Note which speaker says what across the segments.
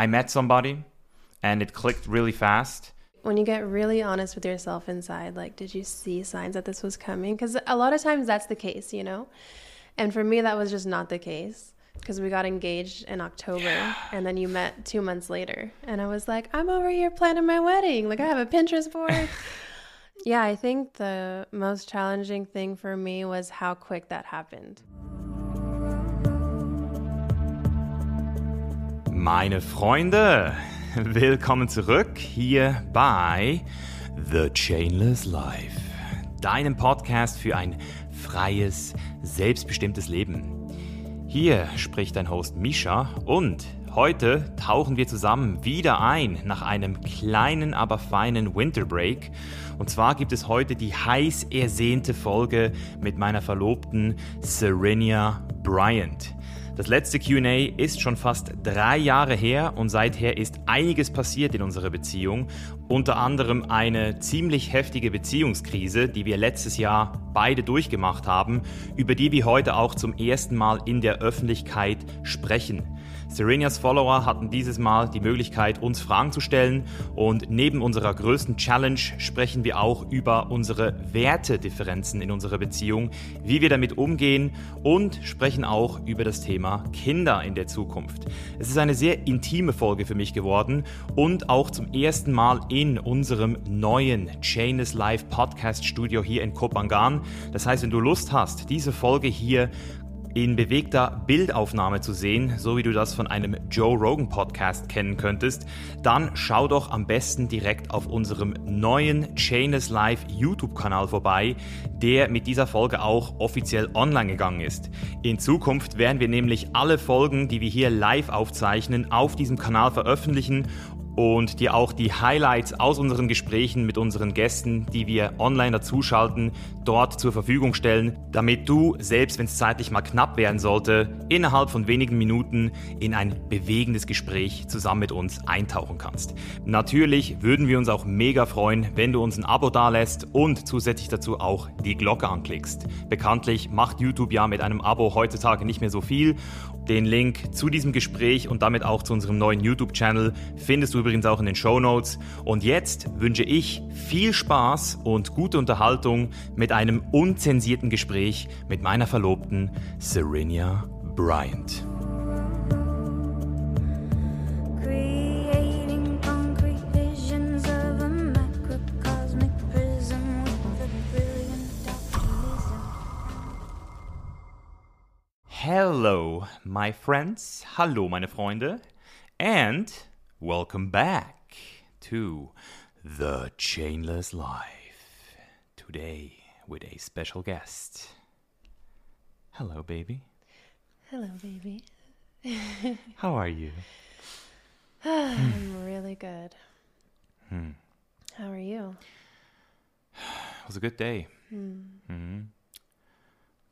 Speaker 1: I met somebody and it clicked really fast.
Speaker 2: When you get really honest with yourself inside, like, did you see signs that this was coming? Because a lot of times that's the case, you know? And for me, that was just not the case because we got engaged in October and then you met two months later. And I was like, I'm over here planning my wedding. Like, I have a Pinterest board. yeah, I think the most challenging thing for me was how quick that happened.
Speaker 1: Meine Freunde, willkommen zurück hier bei The Chainless Life, deinem Podcast für ein freies, selbstbestimmtes Leben. Hier spricht dein Host Misha und heute tauchen wir zusammen wieder ein nach einem kleinen, aber feinen Winterbreak. Und zwar gibt es heute die heiß ersehnte Folge mit meiner Verlobten Serenia Bryant. Das letzte QA ist schon fast drei Jahre her und seither ist einiges passiert in unserer Beziehung. Unter anderem eine ziemlich heftige Beziehungskrise, die wir letztes Jahr beide durchgemacht haben, über die wir heute auch zum ersten Mal in der Öffentlichkeit sprechen. Serenias Follower hatten dieses Mal die Möglichkeit, uns Fragen zu stellen und neben unserer größten Challenge sprechen wir auch über unsere Wertedifferenzen in unserer Beziehung, wie wir damit umgehen und sprechen auch über das Thema Kinder in der Zukunft. Es ist eine sehr intime Folge für mich geworden und auch zum ersten Mal in unserem neuen Chainless Live Podcast Studio hier in Kopangan. Das heißt, wenn du Lust hast, diese Folge hier in bewegter Bildaufnahme zu sehen, so wie du das von einem Joe Rogan Podcast kennen könntest, dann schau doch am besten direkt auf unserem neuen Chainless Live YouTube-Kanal vorbei, der mit dieser Folge auch offiziell online gegangen ist. In Zukunft werden wir nämlich alle Folgen, die wir hier live aufzeichnen, auf diesem Kanal veröffentlichen und dir auch die Highlights aus unseren Gesprächen mit unseren Gästen, die wir online dazuschalten, dort zur Verfügung stellen, damit du, selbst wenn es zeitlich mal knapp werden sollte, innerhalb von wenigen Minuten in ein bewegendes Gespräch zusammen mit uns eintauchen kannst. Natürlich würden wir uns auch mega freuen, wenn du uns ein Abo dalässt und zusätzlich dazu auch die Glocke anklickst. Bekanntlich macht YouTube ja mit einem Abo heutzutage nicht mehr so viel den Link zu diesem Gespräch und damit auch zu unserem neuen YouTube-Channel findest du übrigens auch in den Show Notes. Und jetzt wünsche ich viel Spaß und gute Unterhaltung mit einem unzensierten Gespräch mit meiner Verlobten Serenia Bryant. Hello, my friends. Hallo, meine Freunde. And welcome back to The Chainless Life. Today with a special guest. Hello, baby.
Speaker 2: Hello, baby.
Speaker 1: How are you?
Speaker 2: I'm really good.
Speaker 1: Hmm.
Speaker 2: How are you?
Speaker 1: It was a good day. hmm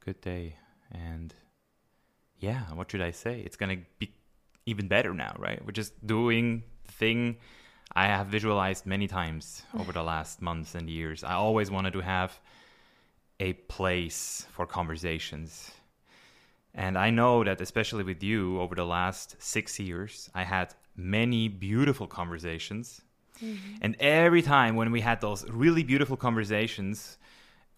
Speaker 1: Good day. And yeah, what should I say? It's going to be even better now, right? We're just doing the thing I have visualized many times over the last months and years. I always wanted to have a place for conversations. And I know that, especially with you, over the last six years, I had many beautiful conversations. Mm-hmm. And every time when we had those really beautiful conversations,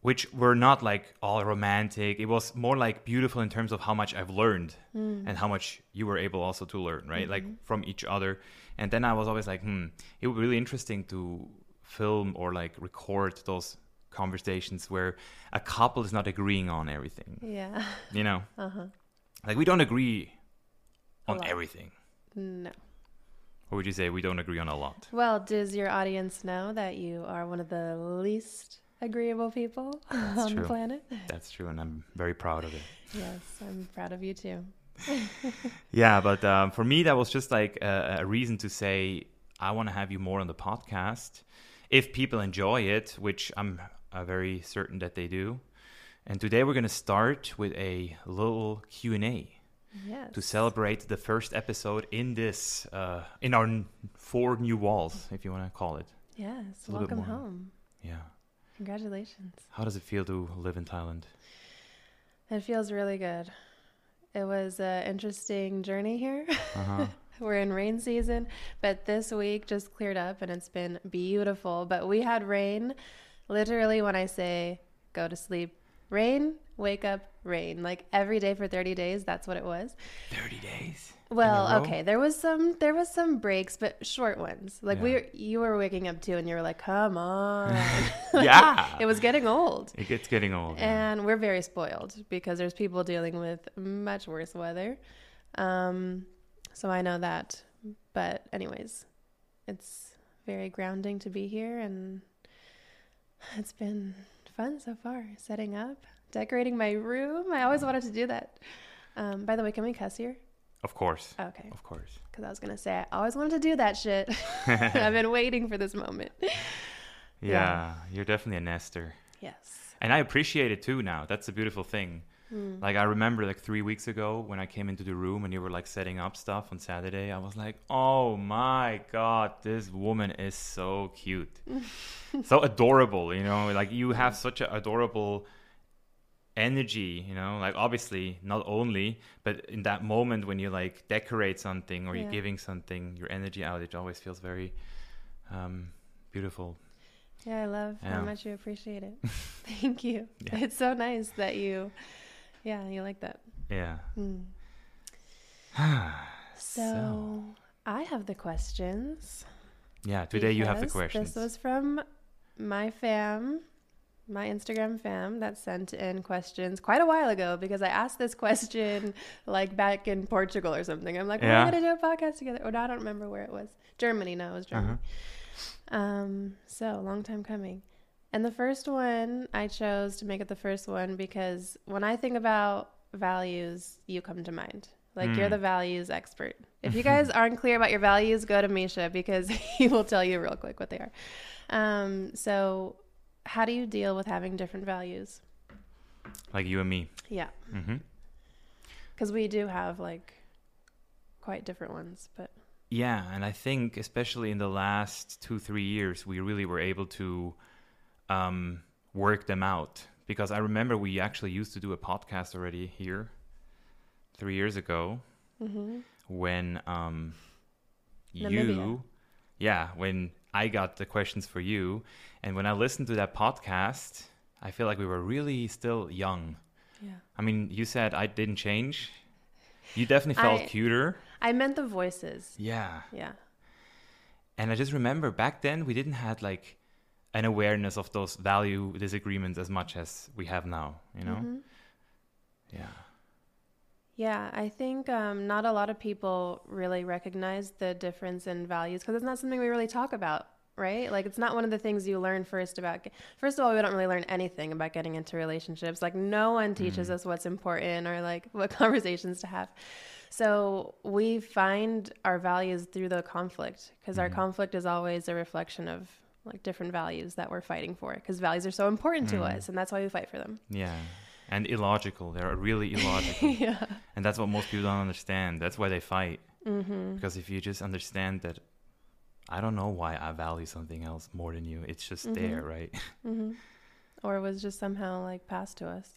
Speaker 1: which were not like all romantic, it was more like beautiful in terms of how much I've learned and how much you were able also to learn, right? Like from each other. And then I was always like, hmm, it would be really interesting to film or like record those conversations where a couple is not agreeing on everything,
Speaker 2: Yeah.
Speaker 1: you know?
Speaker 2: Uh huh.
Speaker 1: Like we don't agree on everything.
Speaker 2: No.
Speaker 1: Or would you say we don't agree on a lot?
Speaker 2: Well, does your audience know that you are one of the least agreeable people on
Speaker 1: true.
Speaker 2: the planet?
Speaker 1: That's true, and I'm very proud of it.
Speaker 2: Yes, I'm proud of you too.
Speaker 1: Yeah, but um, for me, that was just like a, a reason to say I want to have you more on the podcast. If people enjoy it, which I'm uh, very certain that they do. And today we're going to start with a little Q and A
Speaker 2: Yes.
Speaker 1: to celebrate the first episode in this uh, in our n- four new walls, if you want to call it.
Speaker 2: Yes.
Speaker 1: a little bit
Speaker 2: Welcome
Speaker 1: more.
Speaker 2: home.
Speaker 1: Yeah.
Speaker 2: Congratulations.
Speaker 1: How does it feel to live in Thailand?
Speaker 2: It feels really good. It was an interesting journey here.
Speaker 1: Uh-huh.
Speaker 2: we're in rain season, but this week just cleared up and it's been beautiful. But we had rain literally when I say go to sleep, rain, wake up, rain. Like every day for 30 days, that's what it was.
Speaker 1: 30 days.
Speaker 2: Well, okay, there was some there was some breaks, but short ones. Like we were, you were waking up too and you were like, "Come on."
Speaker 1: Yeah.
Speaker 2: it was getting old.
Speaker 1: It gets getting old. yeah.
Speaker 2: And we're very spoiled because there's people dealing with much worse weather. Um, so I know that. But, anyways, it's very grounding to be here. And it's been fun so far setting up, decorating my room. I always wanted to do that. Um, by the way, can we cuss here?
Speaker 1: Of course.
Speaker 2: Okay.
Speaker 1: Of course.
Speaker 2: Because I was going to say, I always wanted to do that shit. I've been waiting for this moment.
Speaker 1: Yeah, you're definitely a nester.
Speaker 2: Yes.
Speaker 1: And I appreciate it too now. That's a beautiful thing.
Speaker 2: Mm.
Speaker 1: Like I remember like 3 weeks ago when I came into the room and you were like setting up stuff on Saturday, I was like, "Oh my god, this woman is so cute." so adorable, you know? Like you have such an adorable energy, you know? Like obviously not only, but in that moment when you like decorate something or
Speaker 2: Yeah.
Speaker 1: you're giving something, your energy out, it always feels very um beautiful.
Speaker 2: Yeah, I love
Speaker 1: Yeah.
Speaker 2: how much you appreciate it. Thank you.
Speaker 1: Yeah.
Speaker 2: It's so nice that you, yeah, you like that.
Speaker 1: Yeah.
Speaker 2: Mm. So, I have the questions.
Speaker 1: Yeah, today you have the questions.
Speaker 2: This was from my fam, my Instagram fam that sent in questions quite a while ago because I asked this question like back in Portugal or something. I'm like,
Speaker 1: Yeah.
Speaker 2: we're going to do a podcast together. Or I don't remember where it was. Germany. No, it was Germany. Um, so long time coming. And the first one I chose to make it the first one because when I think about values, you come to mind. Like you're
Speaker 1: Mm.
Speaker 2: the values expert. If you guys aren't clear about your values, go to Misha because he will tell you real quick what they are. Um, so how do you deal with having different values?
Speaker 1: like you and me.
Speaker 2: Yeah,
Speaker 1: hmm
Speaker 2: because we do have like quite different ones, but
Speaker 1: Yeah, and I think especially in the last two three years, we really were able to um, work them out because I remember we actually used to do a podcast already here three years ago
Speaker 2: hmm
Speaker 1: when um,
Speaker 2: Namibia.
Speaker 1: you, yeah, when I got the questions for you, and when I listened to that podcast, I feel like we were really still young.
Speaker 2: yeah.
Speaker 1: I mean, you said I didn't change. You definitely felt
Speaker 2: I-
Speaker 1: cuter.
Speaker 2: I meant the voices.
Speaker 1: Yeah.
Speaker 2: Yeah.
Speaker 1: And I just remember back then we didn't had like an awareness of those value disagreements as much as we have now, you know?
Speaker 2: Mhm.
Speaker 1: Yeah.
Speaker 2: Yeah, I think um, not a lot of people really recognize the difference in values because it's not something we really talk about, right? Like, it's not one of the things you learn first about. First of all, we don't really learn anything about getting into relationships. Like, no one teaches
Speaker 1: Mm.
Speaker 2: us what's important or like what conversations to have. So we find our values through the conflict because our
Speaker 1: Mhm.
Speaker 2: conflict is always a reflection of like different values that we're fighting for because values are so important to
Speaker 1: Mm.
Speaker 2: us and that's why we fight for them.
Speaker 1: Yeah. And illogical. They're really illogical.
Speaker 2: yeah.
Speaker 1: and that's what most people don't understand. That's why they fight.
Speaker 2: Mm-hmm.
Speaker 1: Because if you just understand that I don't know why I value something else more than you. It's just
Speaker 2: Mhm.
Speaker 1: there, right?
Speaker 2: hmm Or it was just somehow like passed to us.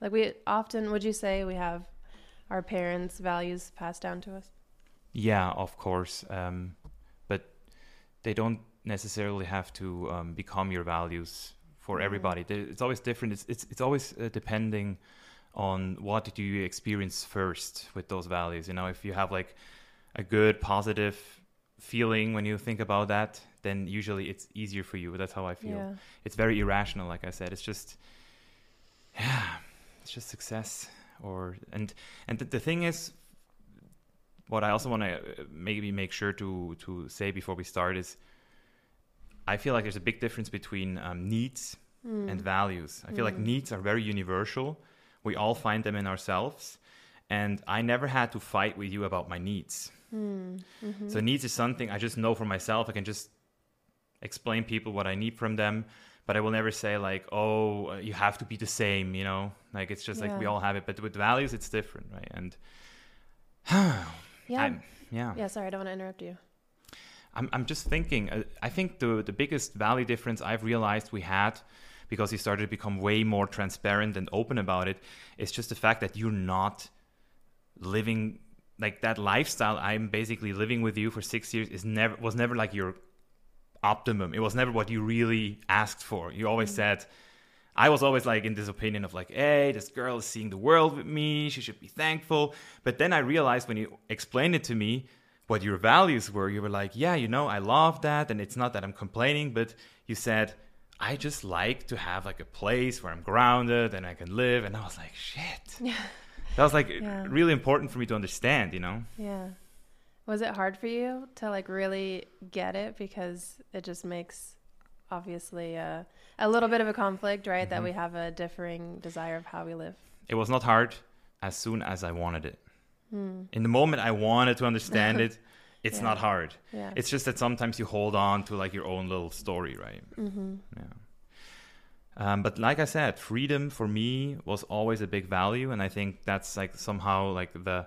Speaker 2: Like we often, would you say we have our parents' values passed down to us?
Speaker 1: Yeah, of course. Um, but they don't necessarily have to um, become your values for
Speaker 2: Mhm.
Speaker 1: everybody. It's always different. It's it's, it's always uh, depending on what did you experience first with those values. You know, if you have like a good positive feeling when you think about that, then usually it's easier for you. That's how I feel.
Speaker 2: Yeah.
Speaker 1: It's very irrational, like I said. It's just, yeah, it's just success. Or and and the, the thing is, what I also want to maybe make sure to to say before we start is, I feel like there's a big difference between um, needs
Speaker 2: Mm.
Speaker 1: and values. I feel like
Speaker 2: Mm.
Speaker 1: needs are very universal. We all find them in ourselves. And I never had to fight with you about my needs.
Speaker 2: Mm. hmm
Speaker 1: So needs is something I just know for myself. I can just explain people what I need from them, but I will never say like, "Oh, uh, you have to be the same," you know? Like it's just like we all have it, but with values it's different, right? And
Speaker 2: yeah.
Speaker 1: I'm, yeah.
Speaker 2: yeah. Sorry, I don't want to interrupt you.
Speaker 1: I'm, I'm just thinking, uh, I think the, the biggest value difference I've realized we had because you started to become way more transparent and open about it is just the fact that you're not living like that lifestyle I'm basically living with you for six years is never was never like your optimum. It was never what you really asked for. You always said, I was always like in this opinion of like, hey, this girl is seeing the world with me. She should be thankful. But then I realized when you explained it to me what your values were, you were like, yeah, you know, I love that. And it's not that I'm complaining, but you said, I just like to have like a place where I'm grounded and I can live. And I was like, shit.
Speaker 2: Yeah.
Speaker 1: That was like
Speaker 2: Yeah.
Speaker 1: really important for me to understand, you know?
Speaker 2: Yeah. Was it hard for you to like really get it because it just makes obviously uh, a little bit of a conflict, right? That
Speaker 1: Mm-hmm.
Speaker 2: we have a differing desire of how we live.
Speaker 1: It was not hard as soon as I wanted it.
Speaker 2: Hmm.
Speaker 1: In the moment I wanted to understand it, it's
Speaker 2: Yeah.
Speaker 1: not hard.
Speaker 2: Yeah.
Speaker 1: It's just that sometimes you hold on to like your own little story, right?
Speaker 2: mm-hmm.
Speaker 1: Yeah. Um, but like I said, freedom for me was always a big value, and I think that's like somehow like the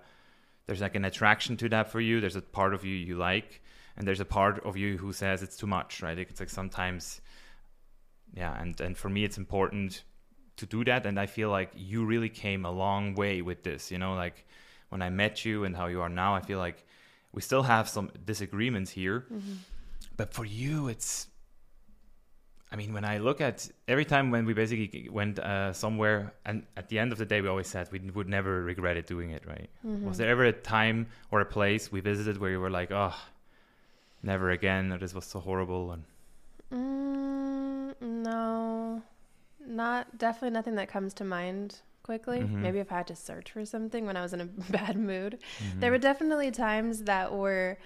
Speaker 1: there's like an attraction to that for you. There's a part of you you like, and there's a part of you who says it's too much, right? It's like sometimes, yeah. And and for me, it's important to do that, and I feel like you really came a long way with this. You know, like when I met you and how you are now, I feel like we still have some disagreements here,
Speaker 2: Mm-hmm.
Speaker 1: but for you, it's I mean, when I look at every time when we basically went uh, somewhere, and at the end of the day, we always said we would never regret it doing it, right?
Speaker 2: Mm-hmm.
Speaker 1: Was there ever a time or a place we visited where you were like, oh, never again, or this was so horrible? And
Speaker 2: Mm, no, not definitely nothing that comes to mind quickly.
Speaker 1: Mhm.
Speaker 2: Maybe if I had to search for something when I was in a bad mood.
Speaker 1: Mm-hmm.
Speaker 2: There were definitely times that were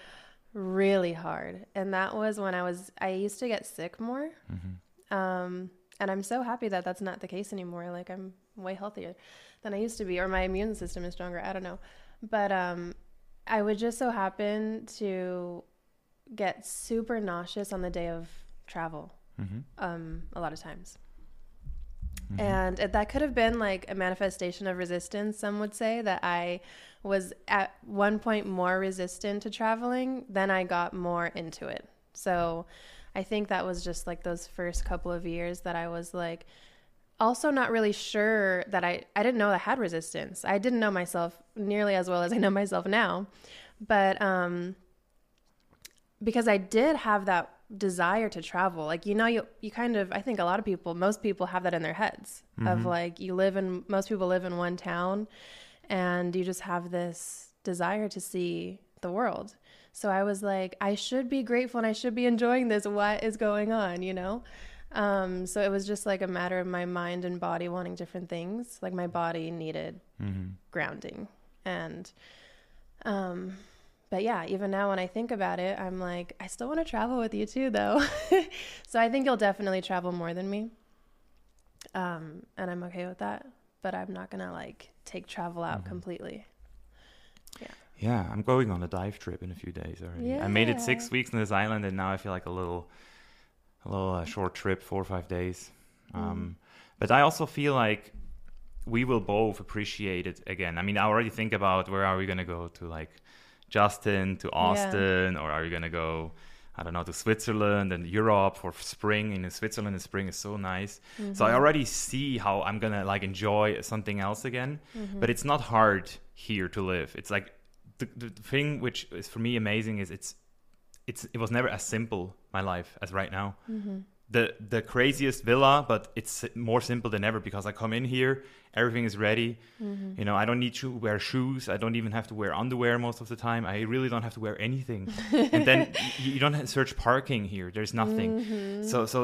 Speaker 2: really hard, and that was when I was I used to get sick more.
Speaker 1: Mm-hmm.
Speaker 2: Um, and I'm so happy that that's not the case anymore. Like I'm way healthier than I used to be, or my immune system is stronger. I don't know, but um, I would just so happen to get super nauseous on the day of travel.
Speaker 1: Mm-hmm.
Speaker 2: Um, a lot of times. And it- that could have been like a manifestation of resistance. Some would say that I was at one point more resistant to traveling, then I got more into it. So I think that was just like those first couple of years that I was like also not really sure that I I didn't know I had resistance. I didn't know myself nearly as well as I know myself now. But um because I did have that desire to travel. Like you know you you kind of I think a lot of people most people have that in their heads of like you live in most people live in one town and you just have this desire to see the world. So I was like I should be grateful and I should be enjoying this what is going on, you know? Um so it was just like a matter of my mind and body wanting different things. Like my body needed
Speaker 1: Mm-hmm.
Speaker 2: grounding and um but yeah even now when i think about it i'm like i still want to travel with you too though so i think you'll definitely travel more than me um and i'm okay with that but i'm not gonna like take travel out
Speaker 1: Mm-hmm.
Speaker 2: completely
Speaker 1: Yeah, Yeah, I'm going on a dive trip in a few days already. Yeah. I made it six weeks on this island, and now I feel like a little, a little uh, short trip, four or five days. Um, But I also feel like we will both appreciate it again. I mean, I already think about where are we gonna go to, like Justin to Austin, or are you gonna go? I don't know to Switzerland and Europe for spring. In Switzerland, in spring is so nice. So I mm-hmm. already see how I'm gonna like enjoy something else again. Mm-hmm. But it's not hard here to live. It's like the, the thing which is for me amazing is it's it's it was never as simple my life as right now. Mm-hmm. The the craziest villa, but it's more simple than ever because I come in here, everything is ready. You know, I don't need to wear shoes. I don't even have to wear underwear most of the time. I really don't have to wear anything. and then y- you don't have to search parking here. There's nothing. So so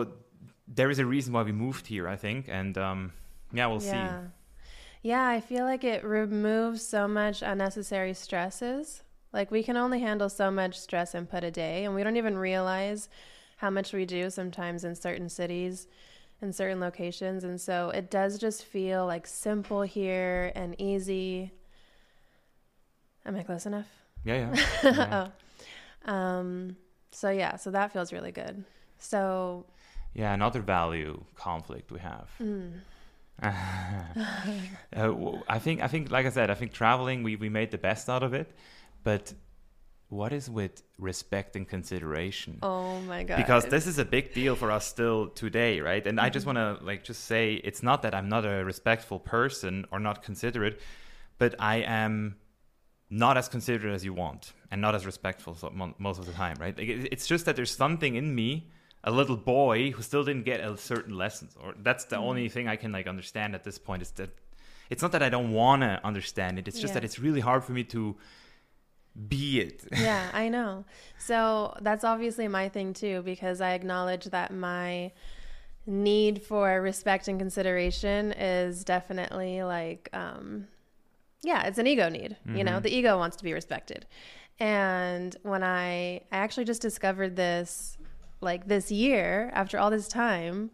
Speaker 1: there is a reason why we moved here, I think, and um, yeah, we'll see.
Speaker 2: yeah yeah i feel like it removes so much unnecessary stresses like we can only handle so much stress input a day and we don't even realize how much we do sometimes in certain cities in certain locations and so it does just feel like simple here and easy am i close enough
Speaker 1: Yeah, yeah. yeah.
Speaker 2: um so yeah so that feels really good so
Speaker 1: Yeah, another value conflict we have. uh, w- I think, I think, like I said, I think traveling we we made the best out of it, but what is with respect and consideration?
Speaker 2: oh my god
Speaker 1: Because this is a big deal for us still today, right? And I just mm-hmm. want to like just say it's not that I'm not a respectful person or not considerate, but I am not as considerate as you want and not as respectful so, mo- most of the time, right? Like, it's just that there's something in me, a little boy who still didn't get a certain lessons, or that's the mm-hmm. only thing I can like understand at this point. Is that it's not that I don't want to understand it; it's just
Speaker 2: Yeah.
Speaker 1: that it's really hard for me to be it.
Speaker 2: yeah, I know. So that's obviously my thing too, because I acknowledge that my need for respect and consideration is definitely like, um, yeah, it's an ego need. You know, the ego wants to be respected. And when I, I actually just discovered this, like this year after all this time,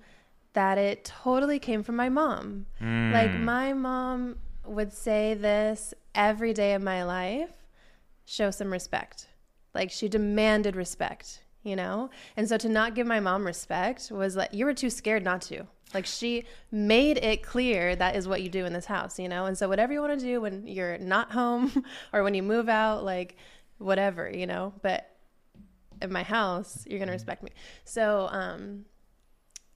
Speaker 2: that it totally came from my mom. Like my mom would say this every day of my life show some respect. Like she demanded respect, you know? And so to not give my mom respect was like, you were too scared not to. Like she made it clear that is what you do in this house, you know? And so whatever you want to do when you're not home or when you move out, like whatever, you know? But in my house, you're going to respect me. So, um,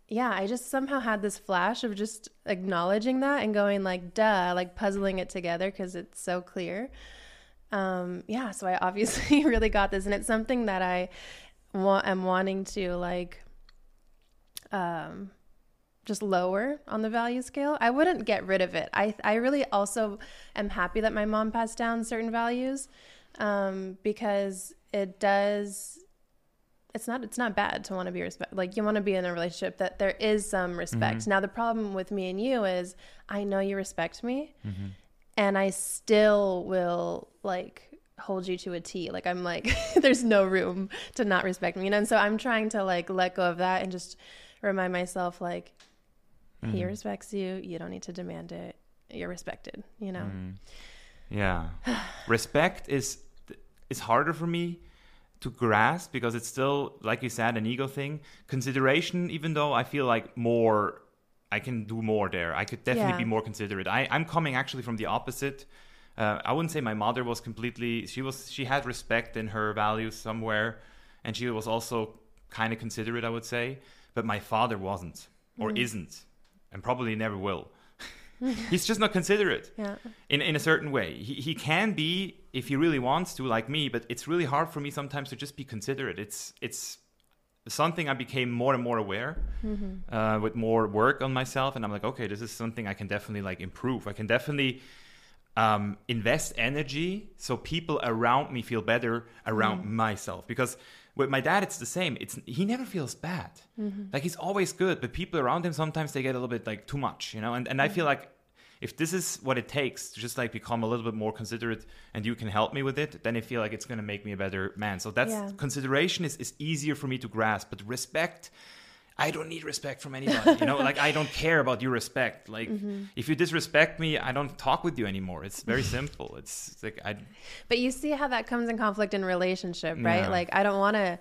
Speaker 2: yeah, I just somehow had this flash of just acknowledging that and going like, duh, like puzzling it together because it's so clear um yeah so i obviously really got this and it's something that i want am wanting to like um just lower on the value scale. I wouldn't get rid of it. I i really also am happy that my mom passed down certain values um because it does it's not it's not bad to want to be respect like you want to be in a relationship that there is some respect. Now the problem with me and you is i know you respect me and I still will like hold you to a T. Like I'm like, there's no room to not respect me, you know. And so I'm trying to like let go of that and just remind myself like, he mm-hmm. respects you. You don't need to demand it. You're respected, you know. Mm-hmm.
Speaker 1: Yeah. Respect is is harder for me to grasp because it's still like you said an ego thing. Consideration even though I feel like more I can do more there. I could definitely
Speaker 2: Yeah.
Speaker 1: be more considerate. I I'm coming actually from the opposite. Uh, I wouldn't say my mother was completely she was she had respect in her values somewhere and she was also kind of considerate I would say, but my father wasn't or isn't and probably never will. He's just not considerate
Speaker 2: Yeah.
Speaker 1: in, in a certain way. He, he can be if he really wants to, like me, but it's really hard for me sometimes to just be considerate. It's it's something I became more and more aware uh, with more work on myself, and I'm like, okay, this is something I can definitely like improve. I can definitely um, invest energy so people around me feel better around myself. Because with my dad it's the same. It's he never feels bad. Like he's always good but people around him sometimes they get a little bit like too much you know? And, and i feel like if this is what it takes to just like become a little bit more considerate and you can help me with it then i feel like it's going to make me a better man so that's
Speaker 2: Yeah.
Speaker 1: consideration is, is easier for me to grasp but respect I don't need respect from anybody. You know, like I don't care about your respect. Like mm-hmm. if you disrespect me, I don't talk with you anymore. It's very simple. It's, it's like I
Speaker 2: But you see how that comes in conflict in relationship, right?
Speaker 1: Yeah.
Speaker 2: Like I don't want to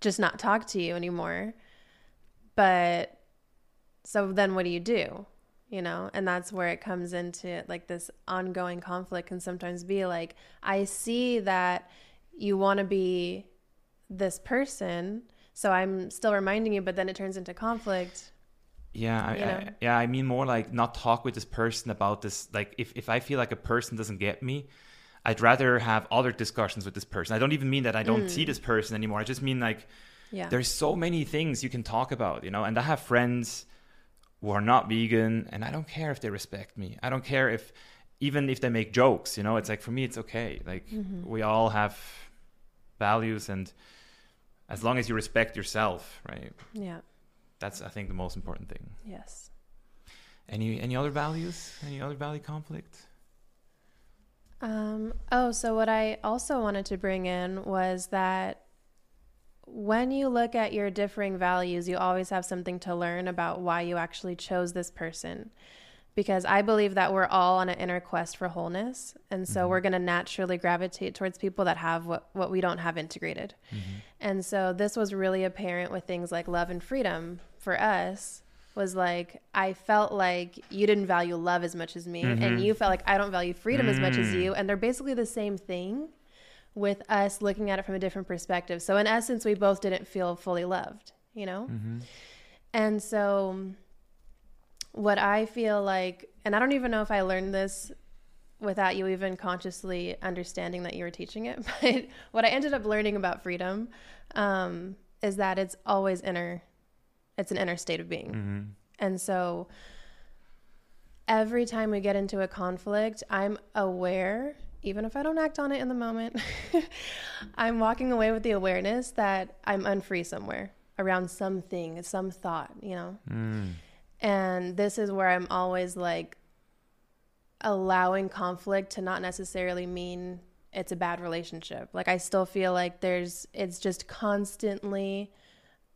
Speaker 2: just not talk to you anymore. But so then what do you do? You know, and that's where it comes into like this ongoing conflict can sometimes be like I see that you want to be this person, so I'm still reminding you, but then it turns into conflict.
Speaker 1: yeah, I, I, yeah. I mean more like not talk with this person about this. Like if if I feel like a person doesn't get me, I'd rather have other discussions with this person. I don't even mean that I don't see mm. this person anymore. I just mean like
Speaker 2: Yeah.
Speaker 1: there's so many things you can talk about, you know. And I have friends who are not vegan, and I don't care if they respect me. I don't care if even if they make jokes, you know. It's like for me, it's okay. Like we all have values, and as long as you respect yourself, right?
Speaker 2: yeah.
Speaker 1: That's I think the most important thing.
Speaker 2: Yes.
Speaker 1: Any any other values? Any other value conflict?
Speaker 2: Um, oh, so what I also wanted to bring in was that when you look at your differing values, you always have something to learn about why you actually chose this person. Because I believe that we're all on an inner quest for wholeness. And so mm-hmm. we're going to naturally gravitate towards people that have what, what we don't have integrated. Mm-hmm. And so this was really apparent with things like love and freedom for us was like I felt like you didn't value love as much as me and mm-hmm. you felt like I don't value freedom as much as mm. you and they're basically the same thing with us looking at it from a different perspective. So in essence we both didn't feel fully loved, you know? And so what I feel like and I don't even know if I learned this without you even consciously understanding that you were teaching it. But what I ended up learning about freedom um, is that it's always inner. It's an inner state of being,
Speaker 1: Mm-hmm.
Speaker 2: and so every time we get into a conflict, I'm aware, even if I don't act on it in the moment, I'm walking away with the awareness that I'm unfree somewhere around something, some thought, you know.
Speaker 1: Mm.
Speaker 2: And this is where I'm always like allowing conflict to not necessarily mean it's a bad relationship. Like I still feel like there's it's just constantly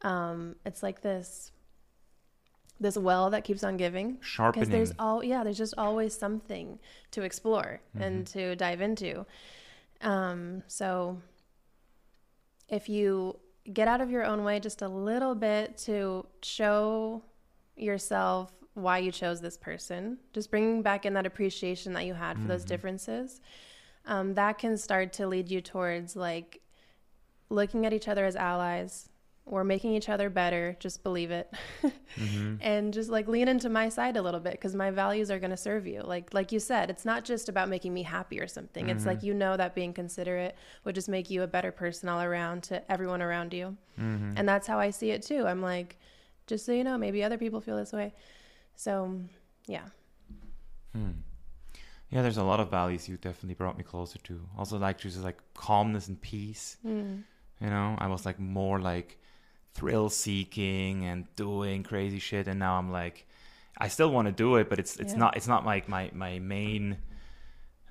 Speaker 2: um it's like this this well that keeps on giving?
Speaker 1: Sharpening.
Speaker 2: because there's all yeah there's just always something to explore and to dive into. Um so if you get out of your own way just a little bit to show yourself why you chose this person just bringing back in that appreciation that you had for those differences um, that can start to lead you towards like looking at each other as allies we're making each other better just believe it. Mm-hmm. And just like lean into my side a little bit because my values are going to serve you. Like like you said it's not just about making me happy or something. It's like mm-hmm. you know that being considerate would just make you a better person all around to everyone around you. Mm-hmm. And that's how i see it too. I'm like just so you know maybe other people feel this way. So yeah. Hmm.
Speaker 1: Yeah, there's a lot of values you definitely brought me closer to. Also, like just like calmness and peace.
Speaker 2: Mm.
Speaker 1: You know, I was like more like thrill seeking and doing crazy shit, and now I'm like, I still want to do it, but it's it's
Speaker 2: Yeah.
Speaker 1: not it's not like my my main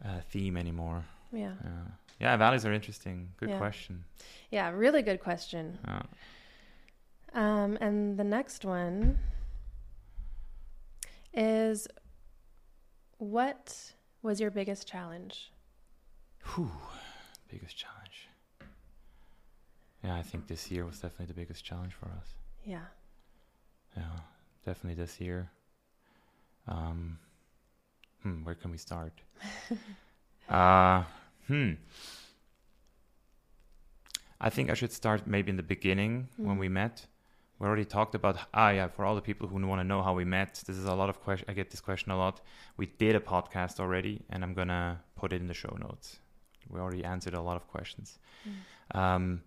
Speaker 1: uh, theme anymore.
Speaker 2: yeah
Speaker 1: Yeah, yeah, values are interesting. Good
Speaker 2: Yeah.
Speaker 1: question.
Speaker 2: yeah really good question. Um, and the next one is what was your biggest challenge?
Speaker 1: Whew, biggest challenge. Yeah, I think this year was definitely the biggest challenge for us.
Speaker 2: Yeah.
Speaker 1: Yeah, definitely this year. Um, hmm, where can we start? uh, hmm. I think I should start maybe in the beginning when we met. We already talked about ah yeah for all the people who want to know how we met. This is a lot of question. I get this question a lot. We did a podcast already, and I'm gonna put it in the show notes. We already answered a lot of questions. Um,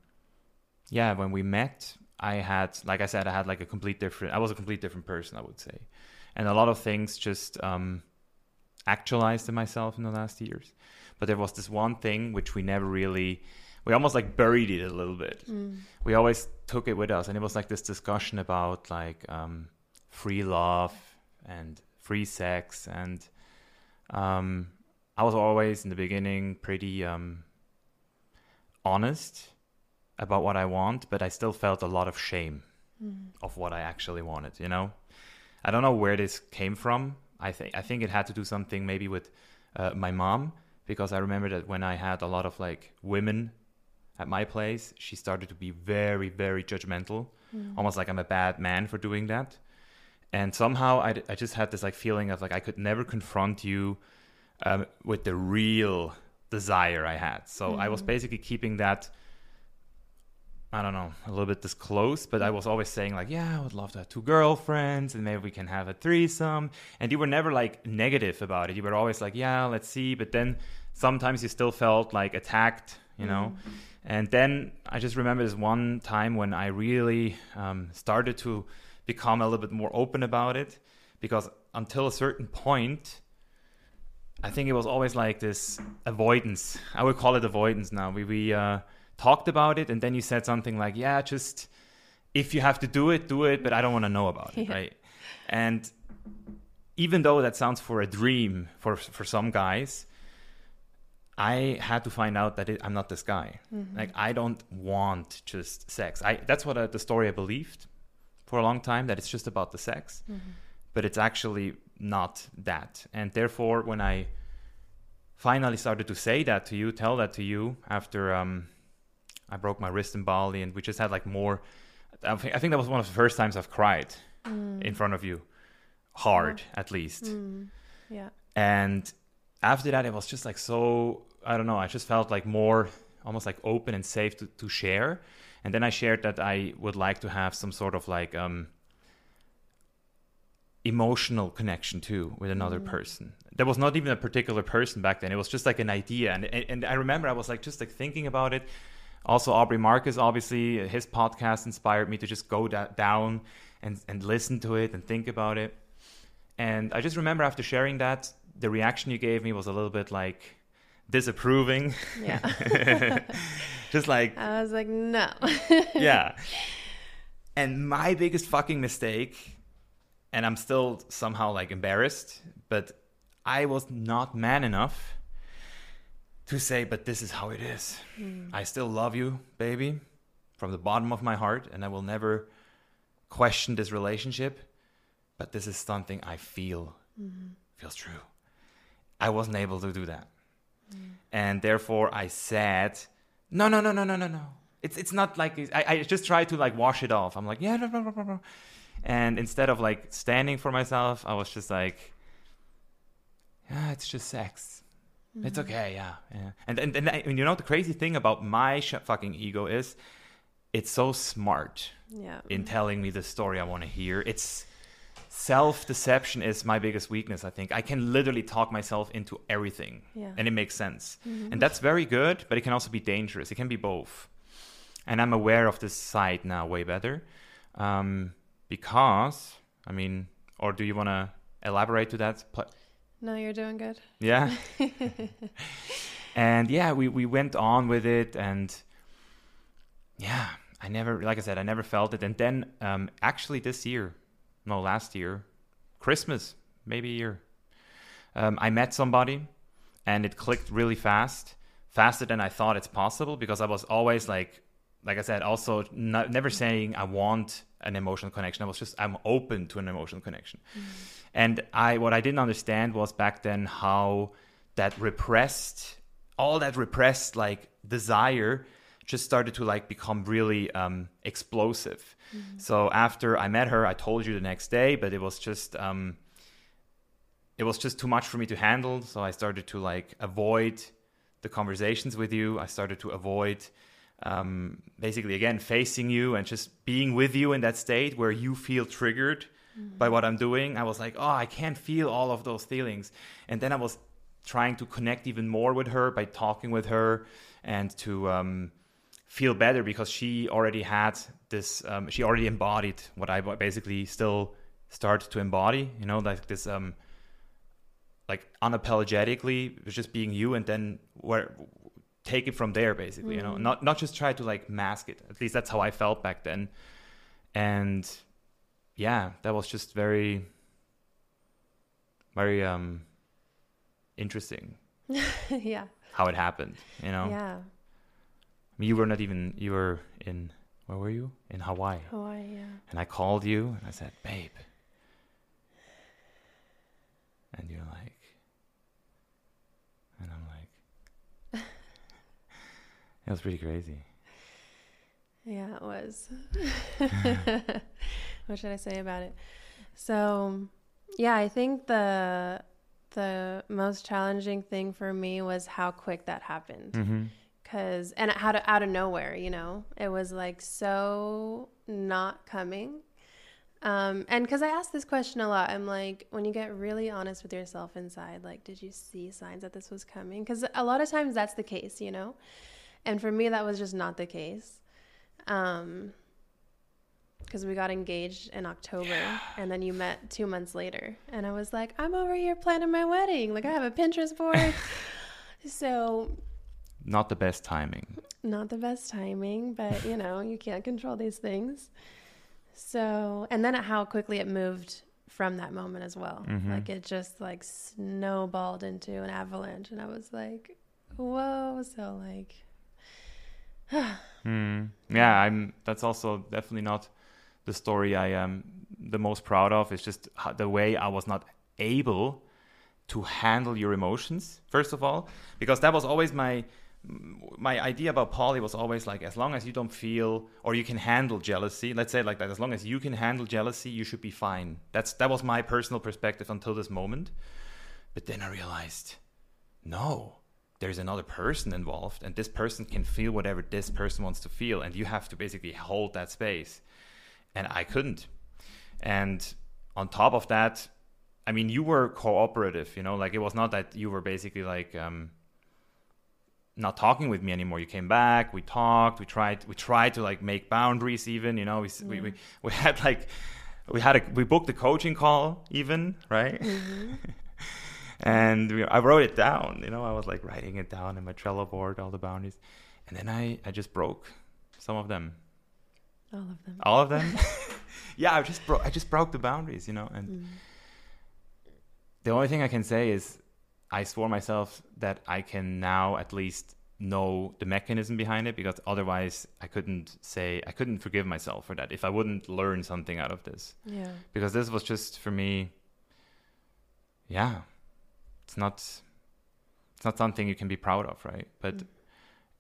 Speaker 1: yeah, when we met, I had, like I said, I had like a complete different. I was a complete different person, I would say, and a lot of things just um, actualized in myself in the last years. But there was this one thing which we never really, we almost like buried it a little bit. We always took it with us, and it was like this discussion about like um, free love and free sex, and um, I was always in the beginning pretty um, honest about what I want, but I still felt a lot of shame of what I actually wanted. You know, I don't know where this came from. I think I think it had to do something maybe with uh, my mom because I remember that when I had a lot of like women at my place, she started to be very very judgmental, almost like I'm a bad man for doing that. And somehow I, I just had this like feeling of like I could never confront you um, with the real desire I had. So I was basically keeping that I don't know, a little bit disclosed, but I was always saying like, yeah, I would love to have two girlfriends and maybe we can have a threesome. And you were never like negative about it. You were always like, yeah, let's see. But then sometimes you still felt like attacked, you know? And then I just remember this one time when I really um, started to become a little bit more open about it because until a certain point, I think it was always like this avoidance. I would call it avoidance now. We we uh, talked about it, and then you said something like, "Yeah, just if you have to do it, do it," but I don't want to know about it,
Speaker 2: Yeah.
Speaker 1: right? And even though that sounds for a dream for for some guys, I had to find out that it, I'm not this guy. Like I don't want just sex. I that's what uh, the story I believed for a long time that it's just about the sex, but it's actually not that. And therefore, when I finally started to say that to you, tell that to you after um, I broke my wrist in Bali, and we just had like more. I think, I think that was one of the first times I've cried mm. in front of you, hard at least. Mm.
Speaker 2: Yeah.
Speaker 1: And after that, it was just like so. I don't know. I just felt like more, almost like open and safe to, to share. And then I shared that I would like to have some sort of like um, emotional connection too with another mm. person. There was not even a particular person back then. It was just like an idea, and and, and I remember I was like just like thinking about it. Also, Aubrey Marcus, obviously, his podcast inspired me to just go da- down and and listen to it and think about it. And I just remember after sharing that, the reaction you gave me was a little bit like disapproving.
Speaker 2: Yeah.
Speaker 1: just like
Speaker 2: I was like, no.
Speaker 1: yeah. And my biggest fucking mistake, and I'm still somehow like embarrassed, but I was not man enough to say, but this is how it is. Hmm. I still love you, baby, from the bottom of my heart, and I will never question this relationship, but this is something I feel mm-hmm. feels true. I wasn't able to do that. Hmm. And therefore I said, no, no, no, no, no, no, no. It's it's not like I, I just try to like wash it off. I'm like, yeah. And instead of like standing for myself, I was just like, yeah, it's just sex. It's mm-hmm. okay, yeah, yeah. And and and, I- and you know the crazy thing about my sh- fucking ego is, it's so smart
Speaker 2: yeah.
Speaker 1: in mm-hmm. telling me the story I want to hear. It's self deception is my biggest weakness, I think. I can literally talk myself into everything
Speaker 2: Yeah.
Speaker 1: and it makes sense. Mm-hmm. And that's very good, but it can also be dangerous. It can be both. And I'm aware of this side now way better. Um, because, I mean, or do you want to elaborate to that? Pl-
Speaker 2: No, you're doing good.
Speaker 1: yeah. and yeah, we, we went on with it and yeah, I never, like I said, I never felt it. And then um, actually this year, no, last year, Christmas, maybe a year, um, I met somebody and it clicked really fast, faster than I thought it's possible because I was always like, like I said, also not, never saying I want an emotional connection. I was just, I'm open to an emotional connection. And I, what I didn't understand was back then how that repressed, all that repressed like desire just started to like become really um, explosive. So after I met her, I told you the next day, but it was just, um, it was just too much for me to handle. So I started to like avoid the conversations with you. I started to avoid um, basically again facing you and just being with you in that state where you feel triggered by what I'm doing. I was like, oh, I can't feel all of those feelings. And then I was trying to connect even more with her by talking with her and to um, feel better because she already had this, um, she already embodied what I basically still start to embody, you know, like this. Um, like unapologetically just being you and then where take it from there basically you know not not just try to like mask it at least that's how i felt back then and yeah that was just very very um interesting
Speaker 2: yeah.
Speaker 1: how it happened you know
Speaker 2: Yeah.
Speaker 1: I mean, you were not even you were in where were you in hawaii
Speaker 2: Hawaii, yeah.
Speaker 1: and i called you and i said babe and you're like and i'm like it was pretty crazy
Speaker 2: Yeah, it was. what should I say about it? So, yeah, I think the the most challenging thing for me was how quick that happened.
Speaker 1: mm-hmm.
Speaker 2: Cause and out of out of nowhere, you know, it was like so not coming. Um, and because I ask this question a lot, I'm like, when you get really honest with yourself inside, like, did you see signs that this was coming? Because a lot of times that's the case, you know. And for me, that was just not the case. Um, because we got engaged in October, and then you met two months later, and I was like, I'm over here planning my wedding. Like I have a Pinterest board. so
Speaker 1: not the best timing
Speaker 2: not the best timing, but you know, you can't control these things. So, and then how quickly it moved from that moment as well.
Speaker 1: Mhm.
Speaker 2: Like it just like snowballed into an avalanche, and I was like, whoa. So, like,
Speaker 1: Hmm. Yeah, I'm. That's also definitely not the story I am the most proud of. is just the way I was not able to handle your emotions. First of all, because that was always my my idea about poly was always like, as long as you don't feel or you can handle jealousy. Let's say like that. As long as you can handle jealousy, you should be fine. That's that was my personal perspective until this moment. But then I realized, no, there's another person involved, and this person can feel whatever this person wants to feel, and you have to basically hold that space. And I couldn't. And on top of that, I mean, you were cooperative, you know, like it was not that you were basically like um, not talking with me anymore. You came back, we talked, we tried, we tried to like make boundaries even, you know, we, s we, we, we had like, we had a, we booked a coaching call even, right? and we, I wrote it down, you know, I was like writing it down in my Trello board, all the boundaries. And then I, I just broke some of them
Speaker 2: All of them.
Speaker 1: all of them? Yeah i just broke i just broke the boundaries you know and mm. the only thing i can say is i swore myself that i can now at least know the mechanism behind it because otherwise i couldn't say i couldn't forgive myself for that if i wouldn't learn something out of this.
Speaker 2: Yeah.
Speaker 1: because this was just for me yeah it's not it's not something you can be proud of right? But mm.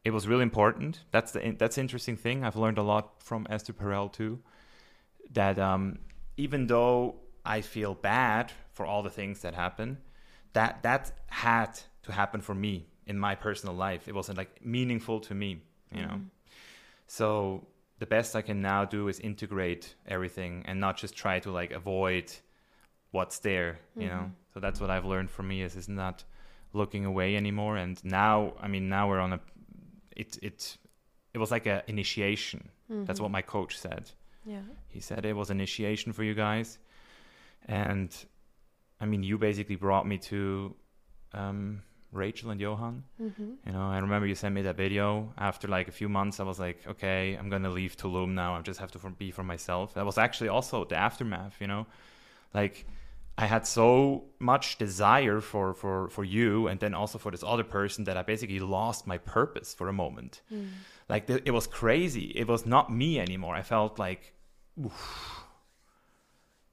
Speaker 1: It was really important. That's the that's the interesting thing. I've learned a lot from esther perel too that um, even though i feel bad for all the things that happen that that had to happen for me in my personal life. It wasn't like meaningful to me you know? So the best i can now do is integrate everything and not just try to like avoid what's there you know? So that's what i've learned from me is is not looking away anymore. And now i mean now we're on a it it it was like an initiation. That's what my coach said.
Speaker 2: Yeah.
Speaker 1: he said it was initiation for you guys. And i mean you basically brought me to um, rachel and johan.
Speaker 2: Mm-hmm.
Speaker 1: you know i remember you sent me that video. After like a few months i was like okay i'm gonna leave tulum now. I just have to for, be for myself. That was actually also the aftermath you know? Like i had so much desire for for for you and then also for this other person that i basically lost my purpose for a moment. Like th- it was crazy. It was not me anymore. I felt like oof.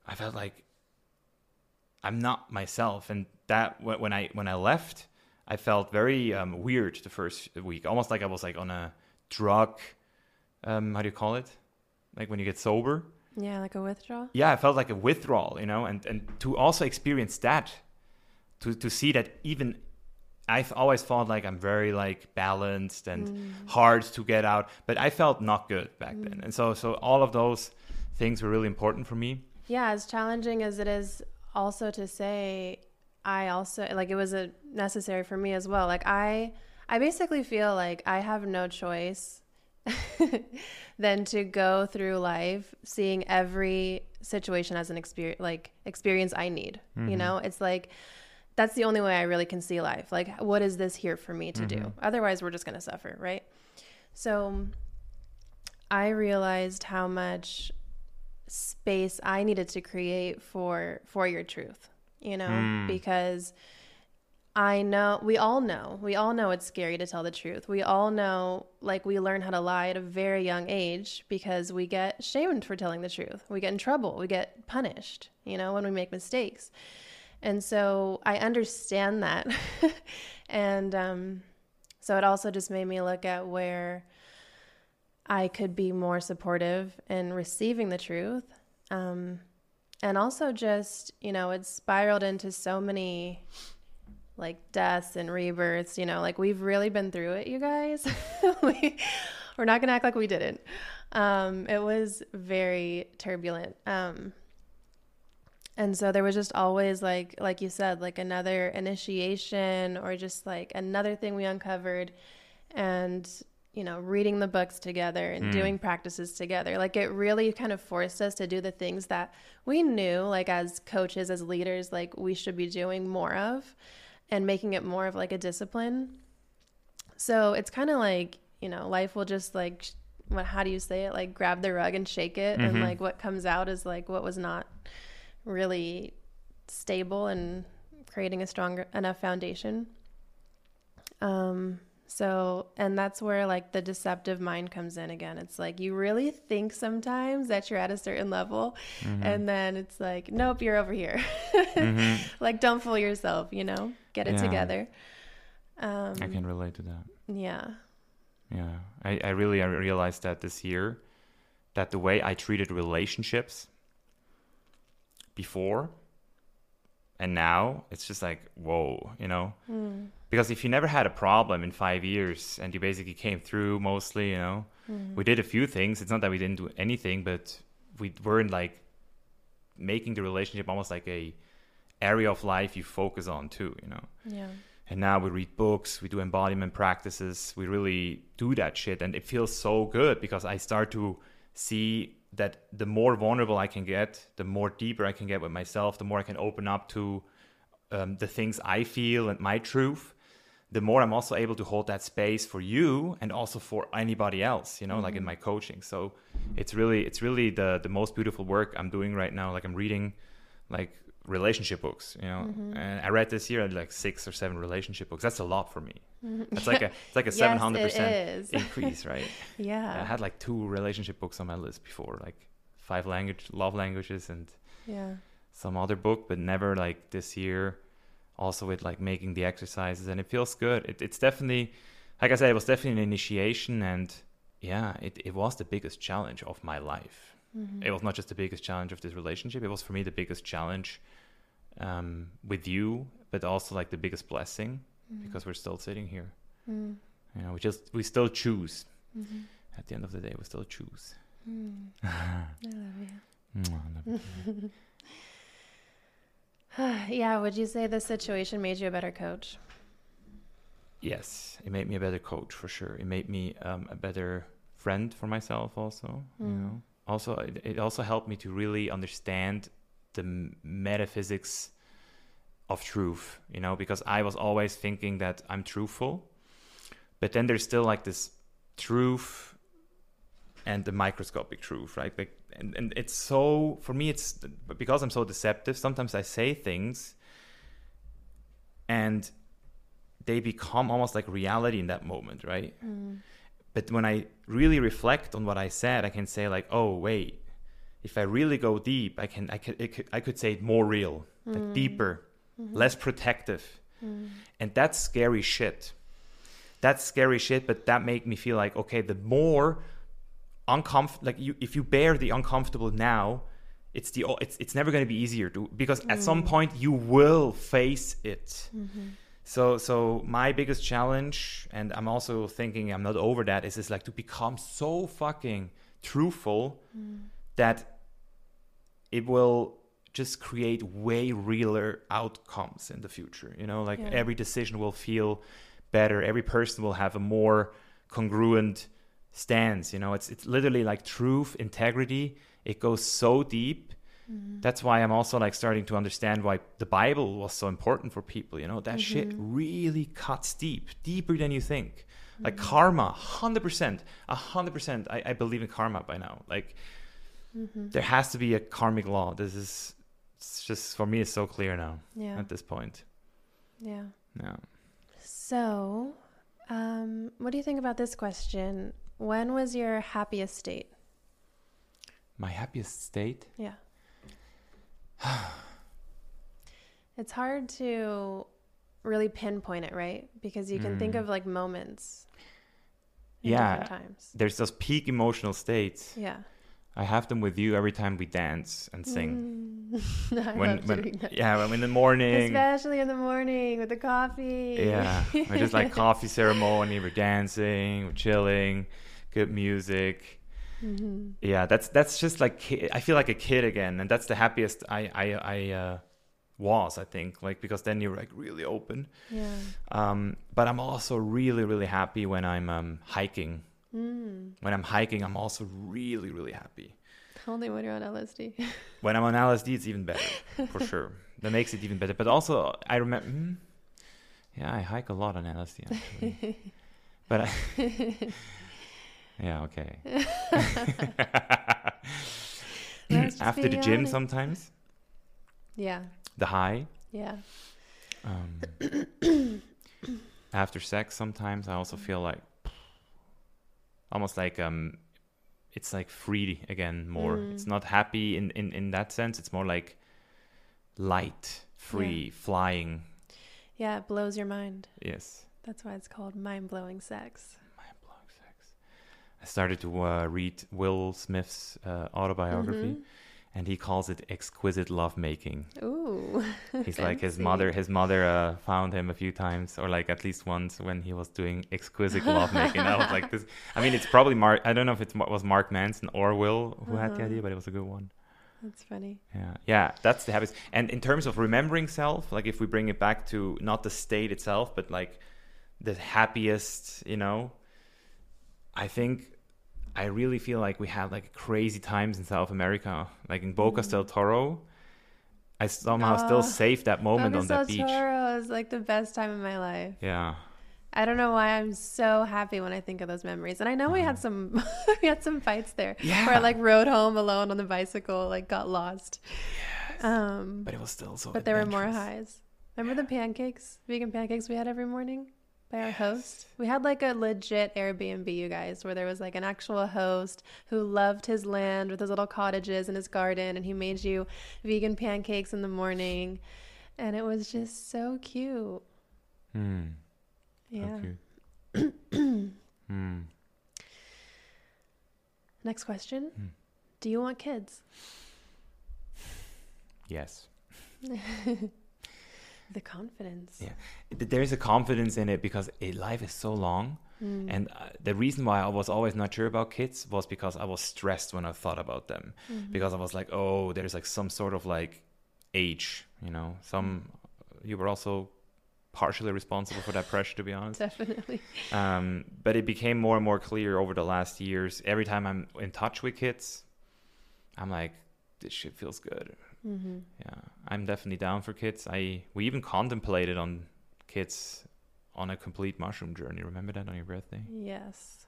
Speaker 1: i felt like i'm not myself. And that when i when i left i felt very um, weird the first week. Almost like i was like on a drug um, how do you call it? Like when you get sober
Speaker 2: Yeah, like a withdrawal.
Speaker 1: yeah, I felt like a withdrawal, you know, and and to also experience that, to to see that even I've always felt like I'm very like balanced and mm. hard to get out, but I felt not good back then, mm. and so so all of those things were really important for me.
Speaker 2: Yeah, as challenging as it is also to say, I also like it was a necessary for me as well. Like I I basically feel like I have no choice than to go through life seeing every situation as an experience like experience I need. You mm-hmm. know, it's like that's the only way I really can see life. Like what is this here for me to do? Mm-hmm. Otherwise we're just going to suffer, right? So I realized how much space I needed to create for for your truth, you know, hmm. because I know we all know. We all know it's scary to tell the truth. We all know like we learn how to lie at a very young age because we get shamed for telling the truth. We get in trouble. We get punished, you know, when we make mistakes. And so I understand that. and um so it also just made me look at where I could be more supportive in receiving the truth. Um, and also just, you know, it's spiraled into so many like deaths and rebirths, you know, like we've really been through it, you guys. we, we're not going to act like we didn't. Um, it was very turbulent. Um, and so there was just always like like you said like another initiation or just like another thing we uncovered and you know reading the books together and doing practices together like it really kind of forced us to do the things that we knew like as coaches as leaders like we should be doing more of and making it more of like a discipline. So it's kind of like you know life will just like what how do you say it? Like grab the rug and shake it and like what comes out is like what was not really stable and creating a stronger enough foundation. Um, so, and that's where like the deceptive mind comes in again. It's like you really think sometimes that you're at a certain level, mm-hmm. and then it's like, nope, you're over here. Mm-hmm. like, don't fool yourself, you know, get it
Speaker 1: Yeah.
Speaker 2: together. Um,
Speaker 1: I can um, relate to that.
Speaker 2: yeah.
Speaker 1: Yeah, I, I really I realized that this year, that the way I treated relationships before and now, it's just like whoa, you know. Mm. Because if you never had a problem in five years and you basically came through mostly, you know, we did a few things. It's not that we didn't do anything, but we weren't like making the relationship almost like a area of life you focus on too you know
Speaker 2: Yeah.
Speaker 1: and now we read books we do embodiment practices we really do that shit and it feels so good because i start to see that the more vulnerable i can get the more deeper i can get with myself the more i can open up to um, the things i feel and my truth the more i'm also able to hold that space for you and also for anybody else you know like in mm-hmm. my coaching. So it's really it's really the the most beautiful work i'm doing right now. Like i'm reading like relationship books you know mm-hmm. and i read this year like six or seven relationship books. That's a lot for me. Mm-hmm. That's like a it's like a seven
Speaker 2: hundred
Speaker 1: percent increase right?
Speaker 2: Yeah.
Speaker 1: i had like two relationship books on my list before like five language love languages and
Speaker 2: Yeah.
Speaker 1: some other book but never like this year also with like making the exercises and it feels good it, it's definitely like i said it was definitely an initiation and yeah it, it was the biggest challenge of my life
Speaker 2: Mm-hmm.
Speaker 1: it was not just the biggest challenge of this relationship it was for me the biggest challenge um, with you but also like the biggest blessing because we're still sitting here
Speaker 2: Mm.
Speaker 1: you know we just we still choose
Speaker 2: Mhm.
Speaker 1: at the end of the day we still choose
Speaker 2: Mm. I love you.
Speaker 1: I love you.
Speaker 2: yeah, would you say this situation made you a better coach?
Speaker 1: yes it made me a better coach for sure it made me um, a better friend for myself also you
Speaker 2: Mm.
Speaker 1: know also it, it also helped me to really understand the metaphysics of truth you know because i was always thinking that i'm truthful but then there's still like this truth and the microscopic truth right like and, and it's so for me it's because i'm so deceptive sometimes i say things and they become almost like reality in that moment right?
Speaker 2: Mm.
Speaker 1: but when I really reflect on what I said, I can say like, oh wait, if I really go deep, I can I could, it could I could say it more real, like mm. deeper, mm-hmm. less protective, mm. and that's scary shit. That's scary shit, but that made me feel like okay, the more uncomfortable, like you, if you bear the uncomfortable now, it's the it's it's never going to be easier to because at some mm. point you will face it. Mm-hmm. So so my biggest challenge, and I'm also thinking I'm not over that, is is like to become so fucking truthful mm. that it will just create way realer outcomes in the future. You know, like
Speaker 2: Yeah.
Speaker 1: every decision will feel better. Every person will have a more congruent stance. You know, it's it's literally like truth, integrity. It goes so deep. Mm-hmm. That's why I'm also like starting to understand why the Bible was so important for people. You know, that mm-hmm. shit really cuts deep, deeper than you think. Like mm-hmm. karma, hundred percent, hundred percent. I I believe in karma by now. Like there has to be a karmic law. This is it's just for me. It's so clear now
Speaker 2: Yeah.
Speaker 1: at this point.
Speaker 2: Yeah.
Speaker 1: Yeah.
Speaker 2: So, um, what do you think about this question? When was your happiest state?
Speaker 1: My happiest state.
Speaker 2: Yeah. it's hard to really pinpoint it, right? Because you can think
Speaker 1: Mm.
Speaker 2: of like moments.
Speaker 1: Yeah.
Speaker 2: Times.
Speaker 1: There's those peak emotional states.
Speaker 2: Yeah.
Speaker 1: I have them with you every time we dance and sing.
Speaker 2: Mm. I
Speaker 1: when
Speaker 2: love
Speaker 1: when
Speaker 2: doing that.
Speaker 1: yeah, when in the morning.
Speaker 2: Especially in the morning with the coffee.
Speaker 1: Yeah, we're just like coffee ceremony. We're dancing, we're chilling, good music.
Speaker 2: Mhm.
Speaker 1: Yeah, that's that's just like I feel like a kid again, and that's the happiest I I I uh, was. I think like because then you're like really open.
Speaker 2: Yeah.
Speaker 1: Um, but I'm also really really happy when I'm um, hiking.
Speaker 2: Mm.
Speaker 1: When I'm hiking, I'm also really really happy.
Speaker 2: Only when you're on LSD.
Speaker 1: When I'm on LSD, it's even better for sure. That makes it even better. But also, I remember. Mm, yeah, I hike a lot on LSD actually. but I, yeah, okay. After the gym,
Speaker 2: honest.
Speaker 1: sometimes
Speaker 2: Yeah.
Speaker 1: the high.
Speaker 2: Yeah.
Speaker 1: Um, after sex, sometimes I also feel like almost like um, it's like free again. More. It's
Speaker 2: Mm.
Speaker 1: not happy in in in that sense. It's more like light, free, flying.
Speaker 2: Yeah, it blows your mind.
Speaker 1: Yes.
Speaker 2: That's why it's called mind blowing sex.
Speaker 1: Mind blowing sex. I started to uh, read Will Smith's uh, autobiography,
Speaker 2: Mhm.
Speaker 1: and he calls it exquisite lovemaking.
Speaker 2: Ooh.
Speaker 1: He's like his mother. His mother uh, found him a few times, or like at least once when he was doing exquisite lovemaking. I was like, this. I mean, it's probably Mark. I don't know if it was Mark Manson or Will who had the
Speaker 2: Uh-huh.
Speaker 1: idea, but it was a good one.
Speaker 2: That's funny.
Speaker 1: Yeah, yeah, that's the habits. And in terms of remembering self, like if we bring it back to not the state itself, but like the happiest, you know, I think I really feel like we had like crazy times in South America, like in Bocas mm. del Toro. I somehow still ah,
Speaker 2: Oh,
Speaker 1: save that moment on that
Speaker 2: del
Speaker 1: beach.
Speaker 2: Toro is like the best time of my life.
Speaker 1: Yeah,
Speaker 2: I don't know why I'm so happy when I think of those memories. And I know we had mm. some we had some fights there.
Speaker 1: Yeah.
Speaker 2: Where I like rode home alone on the bicycle, like got lost. Um
Speaker 1: but it was still so.
Speaker 2: but there were more highs. Remember the pancakes? Vegan pancakes we had every morning by our host? We had like a legit Airbnb, you guys, where there was like an actual host who loved his land with his little cottages and his garden and he made you vegan pancakes in the morning. And it was just so cute.
Speaker 1: Hmm.
Speaker 2: Yeah.
Speaker 1: Cute. hmm.
Speaker 2: Next question.
Speaker 1: Hmm.
Speaker 2: Do you want kids?
Speaker 1: Yes.
Speaker 2: The confidence.
Speaker 1: Yeah. Th- There's a confidence in it because it, life is so long.
Speaker 2: Mm.
Speaker 1: And uh, the reason why I was always not sure about kids was because I was stressed when I thought about them.
Speaker 2: Mm-hmm.
Speaker 1: Because I was like, oh, there's like some sort of like age, you know. Some you were also partially responsible for that pressure, to be honest.
Speaker 2: Definitely.
Speaker 1: Um, but it became more and more clear over the last years. Every time I'm in touch with kids, I'm like, this shit feels good.
Speaker 2: Hmm
Speaker 1: Yeah, I'm definitely down for kids. I we even contemplated on kids on a complete mushroom journey. Remember that on your birthday?
Speaker 2: Yes.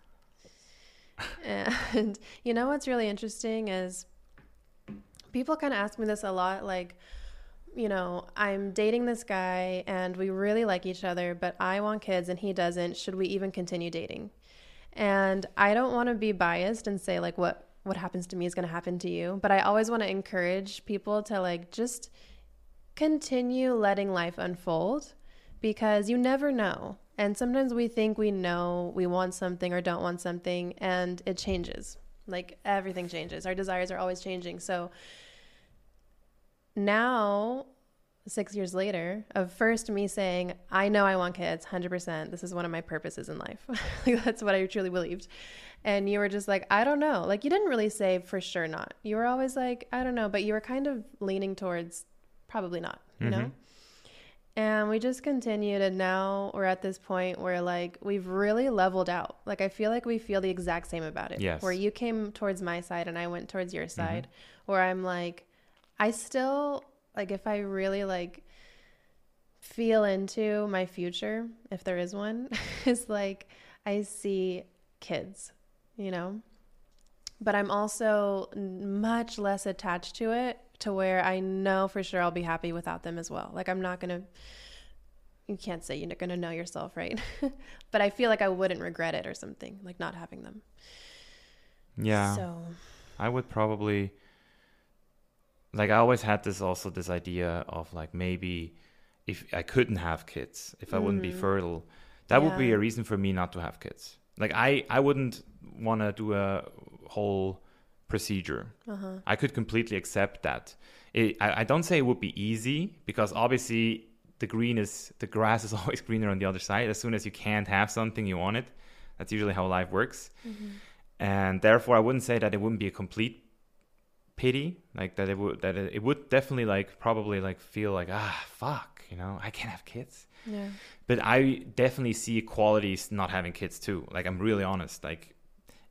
Speaker 2: and you know what's really interesting is people kind of ask me this a lot like, you know, I'm dating this guy and we really like each other, but I want kids and he doesn't. Should we even continue dating? And I don't want to be biased and say like what what happens to me is going to happen to you, but I always want to encourage people to like just continue letting life unfold because you never know. And sometimes we think we know we want something or don't want something, and it changes. Like everything changes. Our desires are always changing. So now, six years later, of first me saying, I know I want kids, 100%. This is one of my purposes in life. like, that's what I truly believed. And you were just like, I don't know. Like, you didn't really say for sure not. You were always like, I don't know. But you were kind of leaning towards probably not, you know?
Speaker 1: Mhm.
Speaker 2: And we just continued, and now we're at this point where like we've really leveled out. Like I feel like we feel the exact same about it.
Speaker 1: Yes.
Speaker 2: Where you came towards my side and I went towards your side. Where I'm like, I still like if I really like feel into my future, if there is one, is like I see kids, you know. But I'm also much less attached to it to where I know for sure I'll be happy without them as well. Like I'm not gonna you can't say you're not gonna know yourself, right? but I feel like I wouldn't regret it or something, like not having them.
Speaker 1: Yeah,
Speaker 2: So
Speaker 1: I would probably like I always had this also this idea of like maybe if I couldn't have kids, if I wouldn't be
Speaker 2: Mhm.
Speaker 1: fertile, that would be a reason for me not to have kids. Like I I wouldn't want to do a whole procedure.
Speaker 2: uh-huh.
Speaker 1: I could completely accept that. It, I, I don't say it would be easy because obviously the green is the grass is always greener on the other side. As soon as you can't have something, you want it. That's usually how life works, and therefore I wouldn't say that it wouldn't be a complete pity. Like that it would that it, it would definitely like probably like feel like ah fuck you know I can't have kids.
Speaker 2: Yeah.
Speaker 1: But I definitely see qualities not having kids too. Like I'm really honest. Like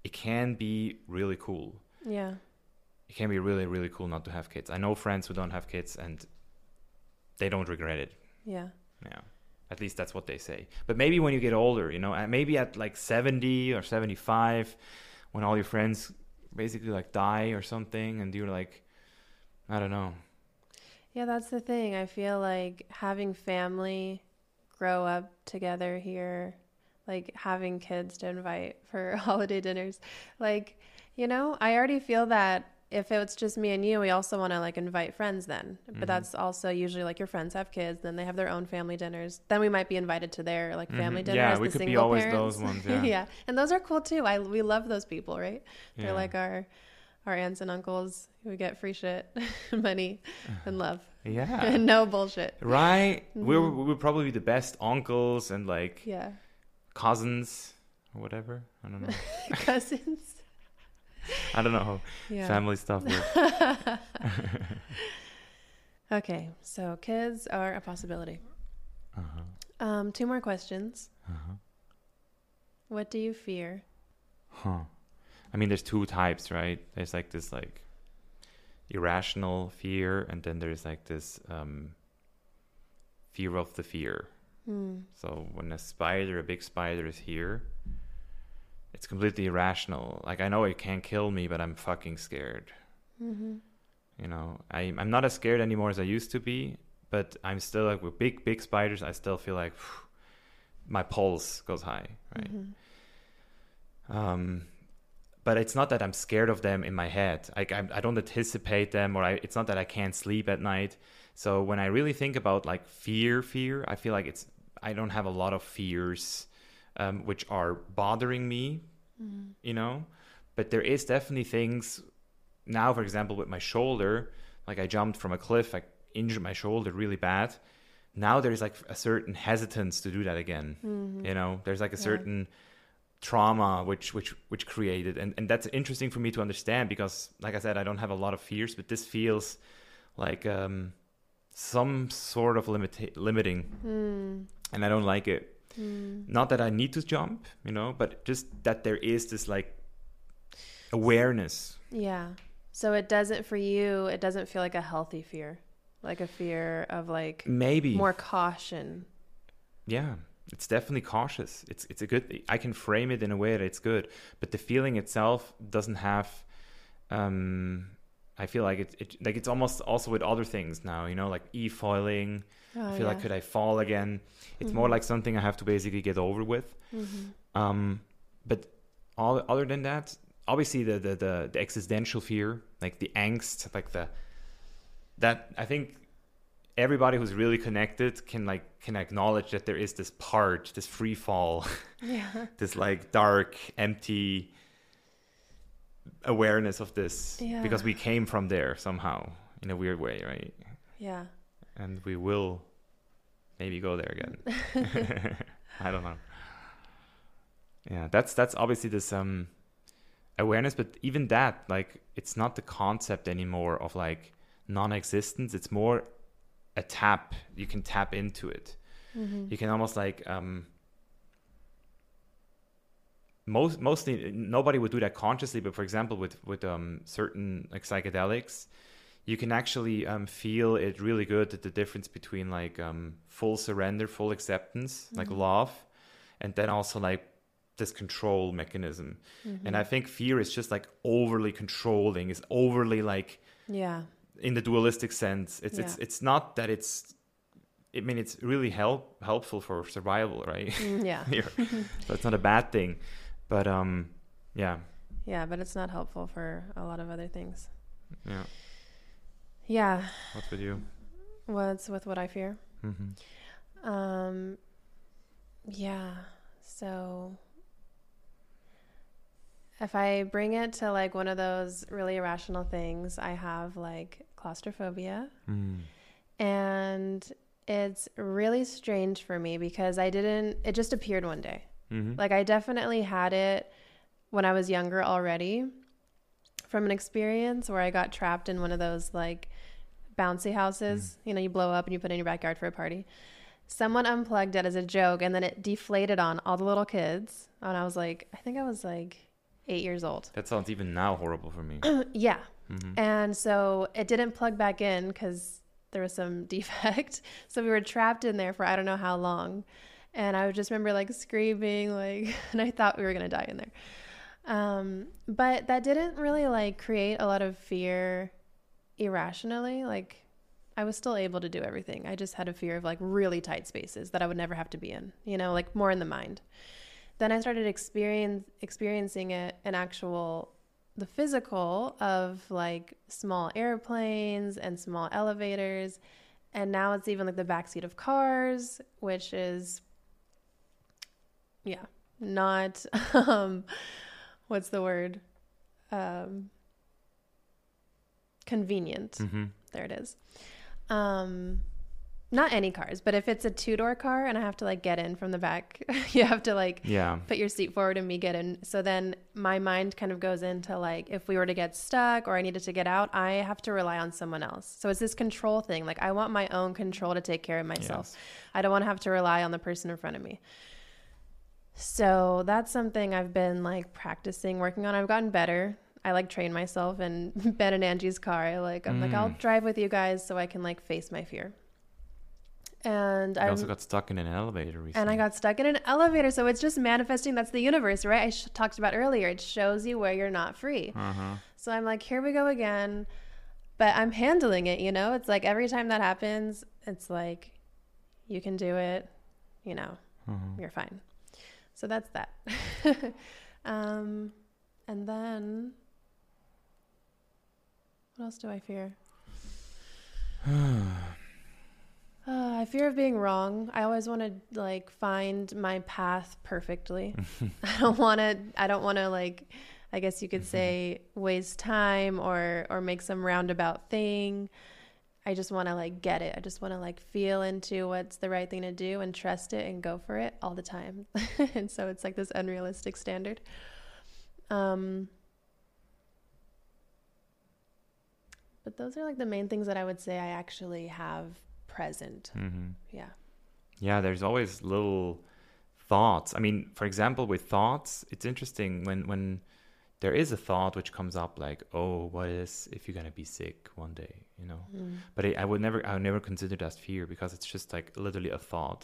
Speaker 1: it can be really cool
Speaker 2: Yeah.
Speaker 1: it can be really really cool not to have kids i know friends who don't have kids and they don't regret it
Speaker 2: Yeah.
Speaker 1: yeah at least that's what they say but maybe when you get older you know maybe at like 70 or 75 when all your friends basically like die or something and you're like i don't know
Speaker 2: Yeah, that's the thing. I feel like having family grow up together here, like having kids to invite for holiday dinners, like, you know, I already feel that if it's just me and you, we also want to like invite friends then. But that's also usually like your friends have kids, then they have their own family dinners. Then we might be invited to their like family
Speaker 1: Mhm.
Speaker 2: dinners.
Speaker 1: Yeah, we
Speaker 2: the
Speaker 1: could be always
Speaker 2: parents.
Speaker 1: those ones, yeah.
Speaker 2: yeah, And those are cool too. I we love those people, right?
Speaker 1: yeah.
Speaker 2: They're like our our aunts and uncles who get free shit, money, and love.
Speaker 1: yeah
Speaker 2: and no bullshit.
Speaker 1: right we're,
Speaker 2: Mhm.
Speaker 1: we're probably be the best uncles and like
Speaker 2: Yeah.
Speaker 1: cousins or whatever i don't know
Speaker 2: Cousins.
Speaker 1: I don't know how
Speaker 2: Yeah.
Speaker 1: family stuff works.
Speaker 2: Okay, so kids are a possibility.
Speaker 1: Uh-huh.
Speaker 2: Um, two more questions.
Speaker 1: Uh-huh.
Speaker 2: What do you fear?
Speaker 1: Huh. I mean, there's two types, right? There's like this like irrational fear, and then there's like this um, fear of the fear.
Speaker 2: Hmm.
Speaker 1: So when a spider, a big spider, is here, it's completely irrational. Like I know it can't kill me, but I'm fucking scared.
Speaker 2: Mm-hmm.
Speaker 1: You know, I I'm not as scared anymore as I used to be, but I'm still like with big big spiders. I still feel like my pulse goes high, right?
Speaker 2: Mm-hmm.
Speaker 1: Um, but it's not that I'm scared of them in my head. Like I, I don't anticipate them, or I, it's not that I can't sleep at night. So when I really think about like fear, fear, I feel like it's I don't have a lot of fears, um, which are bothering me, you know. But there is definitely things now, for example, with my shoulder, like I jumped from a cliff, I injured my shoulder really bad. Now there's like a certain hesitance to do that again. You know, there's like a
Speaker 2: Yeah.
Speaker 1: certain trauma which which which created and and that's interesting for me to understand because like i said i don't have a lot of fears but this feels like um some sort of limita- limiting
Speaker 2: Mm.
Speaker 1: and i don't like it
Speaker 2: Mm.
Speaker 1: not that i need to jump you know but just that there is this like awareness
Speaker 2: Yeah. So it doesn't for you. It doesn't feel like a healthy fear, like a fear of like
Speaker 1: maybe
Speaker 2: more caution.
Speaker 1: yeah it's definitely cautious it's it's a good i can frame it in a way that it's good but the feeling itself doesn't have um i feel like it, it like it's almost also with other things now you know like e-foiling
Speaker 2: Oh,
Speaker 1: i feel like could i fall again? It's more
Speaker 2: Mhm.
Speaker 1: like something i have to basically get over with.
Speaker 2: Hmm
Speaker 1: um but all other than that obviously the the the, the existential fear like the angst like the that i think everybody who's really connected can like can acknowledge that there is this part this free fall
Speaker 2: Yeah.
Speaker 1: this like dark empty awareness of this
Speaker 2: Yeah.
Speaker 1: because we came from there somehow in a weird way right?
Speaker 2: Yeah.
Speaker 1: and we will maybe go there again. I don't know. Yeah that's that's obviously this um awareness but even that like it's not the concept anymore of like non-existence. It's more a tap. You can tap into it.
Speaker 2: Hmm
Speaker 1: you can almost like um most mostly nobody would do that consciously but for example with with um certain like psychedelics you can actually um feel it really good that the difference between like um full surrender full acceptance like love and then also like this control mechanism. And i think fear is just like overly controlling is overly like
Speaker 2: Yeah.
Speaker 1: in the dualistic sense. It's it's
Speaker 2: Yeah.
Speaker 1: it's not that it's i mean it's really help helpful for survival right?
Speaker 2: Mm, yeah.
Speaker 1: It's not a bad thing but um yeah
Speaker 2: Yeah, but it's not helpful for a lot of other things.
Speaker 1: yeah
Speaker 2: Yeah.
Speaker 1: what's with you
Speaker 2: What's with what I fear?
Speaker 1: hmm
Speaker 2: Um, yeah. So if I bring it to like one of those really irrational things, I have like claustrophobia.
Speaker 1: mm.
Speaker 2: And it's really strange for me because I didn't, it just appeared one day.
Speaker 1: Hmm
Speaker 2: Like I definitely had it when I was younger already from an experience where I got trapped in one of those like bouncy houses. You know, you blow up and you put it in your backyard for a party. Someone unplugged it as a joke and then it deflated on all the little kids. And I was like, I think I was like eight years old.
Speaker 1: that sounds even now horrible for me
Speaker 2: yeah.
Speaker 1: hmm
Speaker 2: And so it didn't plug back in because there was some defect. So we were trapped in there for I don't know how long. And I would just remember like screaming, like, and I thought we were to die in there. Um, but that didn't really like create a lot of fear irrationally. Like, I was still able to do everything. I just had a fear of like really tight spaces that I would never have to be in, you know, like more in the mind. Then I started experience experiencing it in actual the physical of like small airplanes and small elevators and now it's even like the backseat of cars which is yeah not um what's the word um convenient
Speaker 1: hmm
Speaker 2: there it is um not any cars, but if it's a two door car and I have to like get in from the back, you have to like
Speaker 1: Yeah.
Speaker 2: put your seat forward and me get in. So then my mind kind of goes into like if we were to get stuck or I needed to get out, I have to rely on someone else. So it's this control thing. Like I want my own control to take care of myself.
Speaker 1: Yes.
Speaker 2: I don't want to have to rely on the person in front of me. So that's something I've been like practicing, working on. I've gotten better. I like train myself and Ben and Angie's car. I like I'm like I'll
Speaker 1: Mm.
Speaker 2: drive with you guys so I can like face my fear. And
Speaker 1: I
Speaker 2: I
Speaker 1: also got stuck in an elevator recently.
Speaker 2: and I got stuck in an elevator. So it's just manifesting. That's the universe, right? I sh- talked about earlier. It shows you where you're not free.
Speaker 1: Uh-huh.
Speaker 2: So I'm like, here we go again. But I'm handling it, you know? It's like every time that happens, it's like, you can do it, you know,
Speaker 1: Uh-huh.
Speaker 2: you're fine. So that's that. um, and then, what else do I fear? Uh, I fear of being wrong. I always want to like find my path perfectly. I don't want to. I don't want to like. I guess you could say waste time or or make some roundabout thing. I just want to like get it. I just want to like feel into what's the right thing to do and trust it and go for it all the time. and so it's like this unrealistic standard. Um, but those are like the main things that I would say I actually have present.
Speaker 1: Mm-hmm.
Speaker 2: Yeah.
Speaker 1: Yeah, there's always little thoughts. I mean, for example, with thoughts, it's interesting when when there is a thought which comes up like, "Oh, what is if you're gonna be sick one day?" You know.
Speaker 2: Mm.
Speaker 1: But I, I would never, I would never consider that fear because it's just like literally a thought.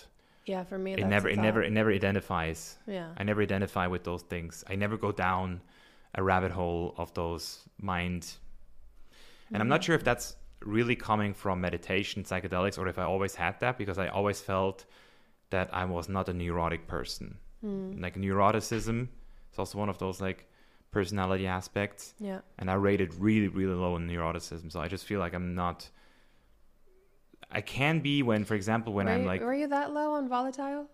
Speaker 2: Yeah, for me,
Speaker 1: it
Speaker 2: that's
Speaker 1: never, it never, it never identifies.
Speaker 2: Yeah.
Speaker 1: I never identify with those things. I never go down a rabbit hole of those mind. And I'm not
Speaker 2: Mhm.
Speaker 1: sure if that's really coming from meditation, psychedelics, or if I always had that because I always felt that I was not a neurotic person.
Speaker 2: Mm.
Speaker 1: Like neuroticism is also one of those like personality aspects.
Speaker 2: Yeah.
Speaker 1: And I rated really, really low in neuroticism. So I just feel like I'm not. I can be when, for example, when
Speaker 2: were
Speaker 1: I'm
Speaker 2: you,
Speaker 1: like
Speaker 2: were you that low on volatile?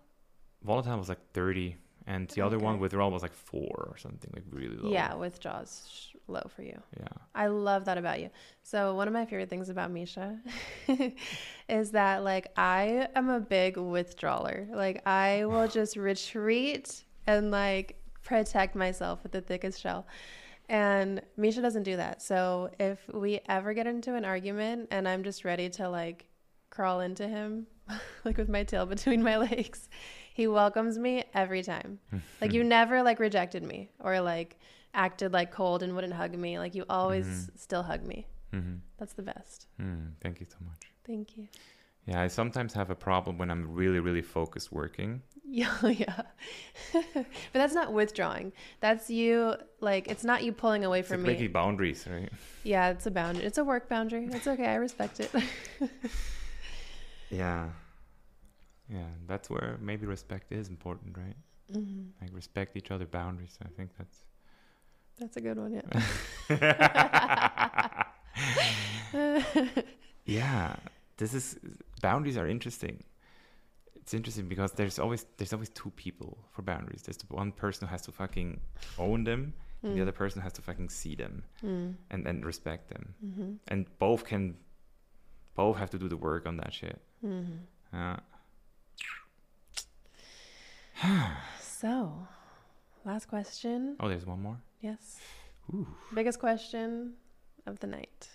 Speaker 1: volatile was like 30, and the other one withdrawal was like four or something, like really low.
Speaker 2: Yeah, withdrawals low for you.
Speaker 1: Yeah.
Speaker 2: I love that about you. So one of my favorite things about Misha is that like I am a big withdrawer. Like I will just retreat and like protect myself with the thickest shell. And Misha doesn't do that. So if we ever get into an argument and I'm just ready to like crawl into him, like with my tail between my legs, he welcomes me every time. Like you never like rejected me or like acted like cold and wouldn't hug me. Like you always
Speaker 1: Mhm.
Speaker 2: still hug me.
Speaker 1: hmm
Speaker 2: That's the best.
Speaker 1: Mm, thank you so much.
Speaker 2: Thank you.
Speaker 1: Yeah, I sometimes have a problem when I'm really, really focused working.
Speaker 2: Yeah, yeah. but that's not withdrawing. That's you like it's not you pulling away from
Speaker 1: like
Speaker 2: me.
Speaker 1: making boundaries, right?
Speaker 2: Yeah, it's a boundary. It's a work boundary. It's okay. I respect it.
Speaker 1: Yeah. Yeah, that's where maybe respect is important, right?
Speaker 2: hmm
Speaker 1: Like respect each other boundaries. I think that's
Speaker 2: That's a good one. Yeah.
Speaker 1: yeah this is boundaries are interesting it's interesting because there's always there's always two people for boundaries there's the one person who has to fucking own them and the other person has to fucking see them
Speaker 2: Mm.
Speaker 1: and and respect them
Speaker 2: hmm
Speaker 1: and both can both have to do the work on that shit
Speaker 2: hmm
Speaker 1: uh,
Speaker 2: So, last question.
Speaker 1: oh there's one more
Speaker 2: Yes.
Speaker 1: Ooh.
Speaker 2: Biggest question of the night.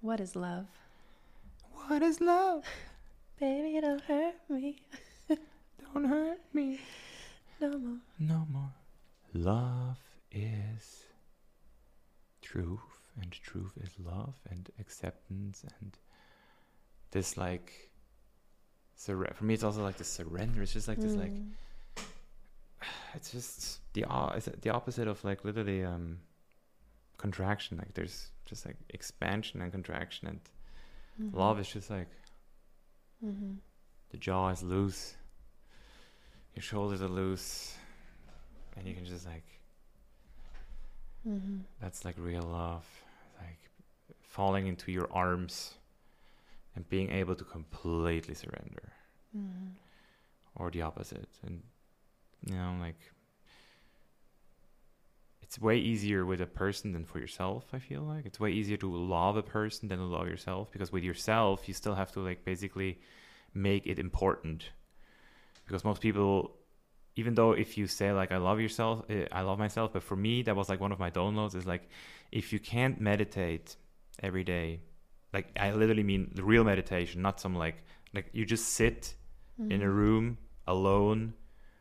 Speaker 2: What is love?
Speaker 1: what is love
Speaker 2: Baby, don't hurt me
Speaker 1: don't hurt me
Speaker 2: no more.
Speaker 1: no more love is truth and truth is love and acceptance and this like surre- for me it's also like the surrender it's just like this like
Speaker 2: Mm.
Speaker 1: it's just the it's the opposite of like literally um contraction like there's just like expansion and contraction and
Speaker 2: Mhm.
Speaker 1: love is just like
Speaker 2: Mhm.
Speaker 1: the jaw is loose your shoulders are loose and you can just like
Speaker 2: Mhm.
Speaker 1: That's like real love. Like falling into your arms and being able to completely surrender.
Speaker 2: Mhm.
Speaker 1: Or the opposite. And you know, like it's way easier with a person than for yourself i feel like. It's way easier to love a person than to love yourself because with yourself you still have to like basically make it important. Because most people even though if you say like i love yourself eh, i love myself but for me that was like one of my downloads is like if you can't meditate every day like i literally mean the real meditation not some like like you just sit in a room alone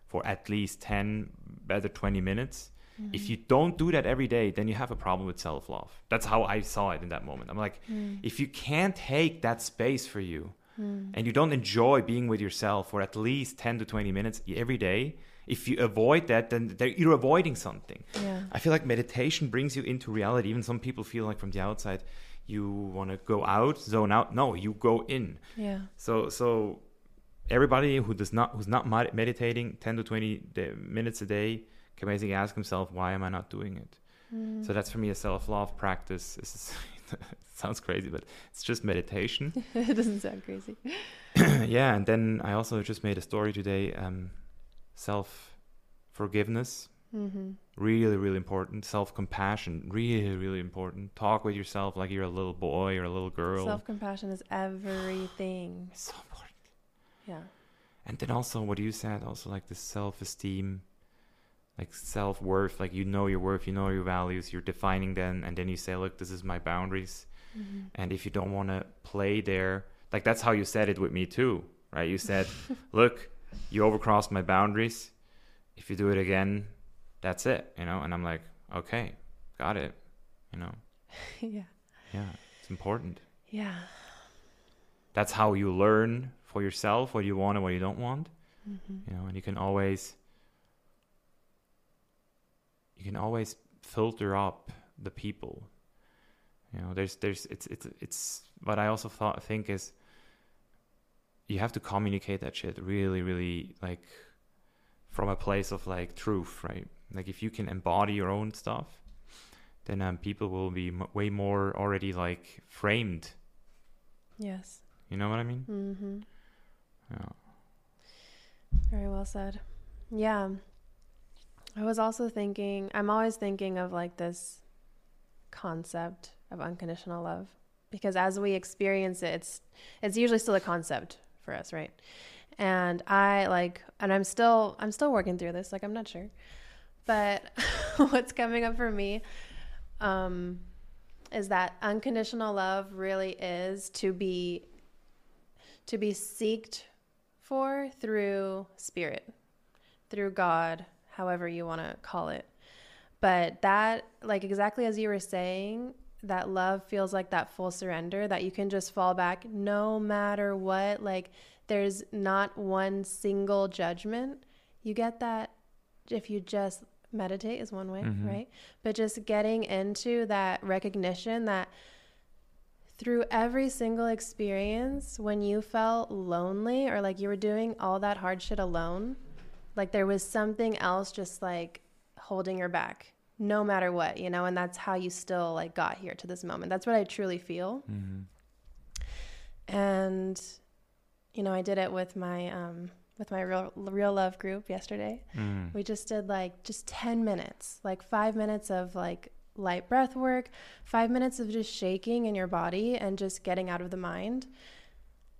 Speaker 1: for at least 10 better 20 minutes if mm. you don't do that every day then you have a problem with self-love. That's how i saw it in that moment. I'm like mm. if you can't take that space for you mm. and you don't enjoy being with yourself for at least 10 to 20 minutes every day if you avoid that then you're avoiding something.
Speaker 2: Yeah.
Speaker 1: i feel like meditation brings you into reality. Even some people feel like from the outside you want to go out zone out. No you go in.
Speaker 2: Yeah.
Speaker 1: so so everybody who does not who's not meditating 10 to 20 minutes a day can basically ask himself why am i not doing it
Speaker 2: Mm.
Speaker 1: so that's for me a self-love practice this is it sounds crazy but it's just meditation
Speaker 2: it doesn't sound crazy.
Speaker 1: yeah and then i also just made a story today um self forgiveness
Speaker 2: Mm-hmm.
Speaker 1: really really important self-compassion really really important talk with yourself like you're a little boy or a little girl
Speaker 2: Self compassion is everything.
Speaker 1: it's so important
Speaker 2: Yeah.
Speaker 1: and then also what you said also like the self-esteem like self-worth like you know your worth you know your values you're defining them and then you say look this is my boundaries
Speaker 2: Mm-hmm.
Speaker 1: and if you don't want to play there like that's how you said it with me too right you said look you overcrossed my boundaries if you do it again that's it you know and i'm like okay got it you know
Speaker 2: yeah.
Speaker 1: yeah it's important
Speaker 2: Yeah.
Speaker 1: that's how you learn for yourself what you want and what you don't want
Speaker 2: Mm-hmm.
Speaker 1: you know and you can always you can always filter up the people you know there's there's it's it's it's what i also thought think is you have to communicate that shit really really like from a place of like truth right like if you can embody your own stuff then um, people will be m- way more already like framed
Speaker 2: Yes.
Speaker 1: you know what i mean
Speaker 2: Mm-hmm.
Speaker 1: yeah
Speaker 2: Very well said. Yeah. I was also thinking, I'm always thinking of like this concept of unconditional love because as we experience it, it's it's usually still a concept for us, right? And I like and I'm still I'm still working through this, like I'm not sure. But what's coming up for me um is that unconditional love really is to be to be seeked for through spirit, through God, however you want to call it. But that, like exactly as you were saying, that love feels like that full surrender that you can just fall back no matter what. Like there's not one single judgment. You get that if you just meditate, is one way,
Speaker 1: Mhm.
Speaker 2: right? But just getting into that recognition that through every single experience when you felt lonely or like you were doing all that hard shit alone like there was something else just like holding your back no matter what you know and that's how you still like got here to this moment that's what i truly feel
Speaker 1: mm-hmm.
Speaker 2: and you know i did it with my um with my real real love group yesterday
Speaker 1: mm.
Speaker 2: we just did like just 10 minutes, like five minutes of like light breath work, five minutes of just shaking in your body and just getting out of the mind.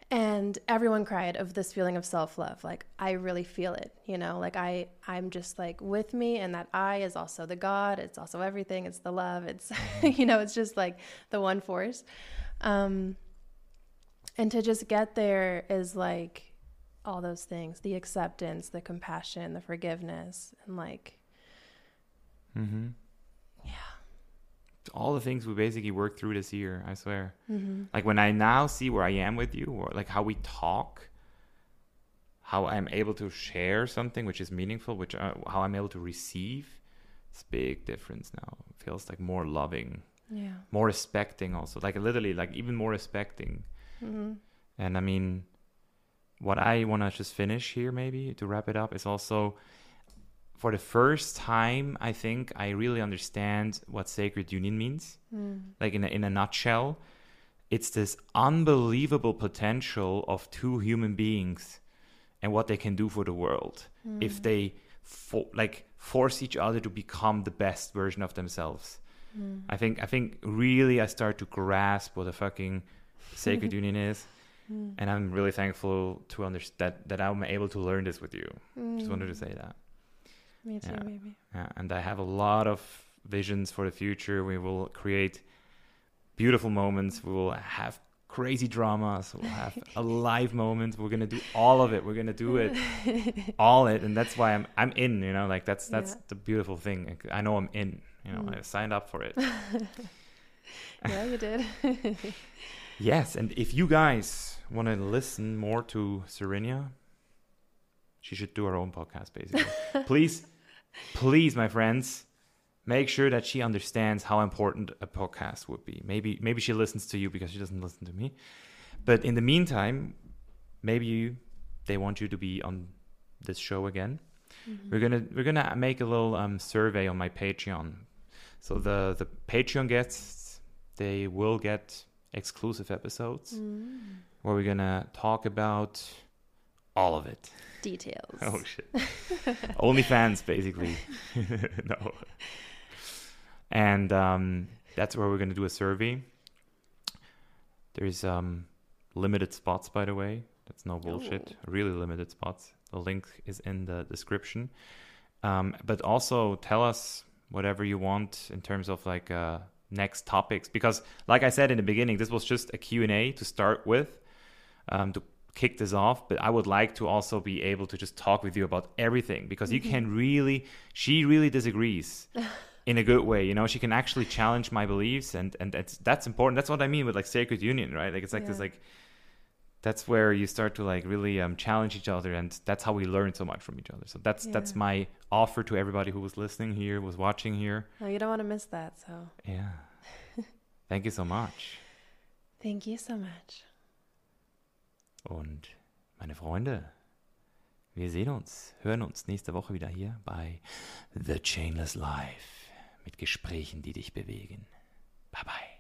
Speaker 2: And everyone cried of this feeling of self love. Like I really feel it, you know, like I, I'm just like with me and that I is also the God. It's also everything. It's the love. It's, you know, it's just like the one force. Um, and to just get there is like all those things the acceptance the compassion the forgiveness and like
Speaker 1: Mm-hmm. All the things we basically worked through this year i swear.
Speaker 2: Mm-hmm.
Speaker 1: like when i now see where i am with you or like how we talk how i'm able to share something which is meaningful which uh, how i'm able to receive it's big difference now. It feels like more loving
Speaker 2: yeah.
Speaker 1: more respecting also. Like literally like even more respecting.
Speaker 2: Mm-hmm.
Speaker 1: and i mean what i want to just finish here maybe to wrap it up is also for the first time i think i really understand what sacred union means
Speaker 2: mm.
Speaker 1: like in a, in a nutshell it's this unbelievable potential of two human beings and what they can do for the world hmm. if they fo- like force each other to become the best version of themselves. Hmm. I think I think really I start to grasp what a fucking sacred union is, hmm. and I'm really thankful to understand that that I'm able to learn this with you. Just wanted to say that.
Speaker 2: Me too, baby.
Speaker 1: Yeah, and I have a lot of visions for the future. We will create beautiful moments. We will have crazy dramas. We'll have a live moment. We're gonna do all of it. We're gonna do it, all it, and that's why I'm I'm in. You know, like that's that's
Speaker 2: Yeah.
Speaker 1: the beautiful thing. I know I'm in. You know,
Speaker 2: Mm.
Speaker 1: I signed up for it.
Speaker 2: Yeah, you did.
Speaker 1: yes, and if you guys want to listen more to Serenia, she should do her own podcast. Basically, please, please, my friends, make sure that she understands how important a podcast would be. Maybe, maybe she listens to you because she doesn't listen to me. But in the meantime, maybe you, they want you to be on this show again. We're gonna we're gonna make a little um, survey on my Patreon. So the the Patreon guests they will get exclusive episodes
Speaker 2: Mm.
Speaker 1: where we're gonna talk about all of it.
Speaker 2: Details.
Speaker 1: Oh shit. Only fans basically. no. And um, that's where we're gonna do a survey. There's um, limited spots by the way. That's no bullshit. Really limited spots. The link is in the description. Um, but also tell us whatever you want in terms of like uh, next topics because like I said in the beginning, this was just a Q&A to start with um, to kick this off but i would like to also be able to just talk with you about everything because you can really she really disagrees in a good way you know? She can actually challenge my beliefs and and that's that's important. That's what i mean with like sacred union right? Like it's like this like that's where you start to like really um, challenge each other and that's how we learn so much from each other. So that's that's my offer to everybody who was listening here was watching here.
Speaker 2: No, you don't want to miss that. So.
Speaker 1: Yeah. Thank you so much.
Speaker 2: Thank you so much.
Speaker 1: Und meine Freunde, wir sehen uns, hören uns nächste Woche wieder hier bei The Chainless Life mit Gesprächen, die dich bewegen. Bye bye.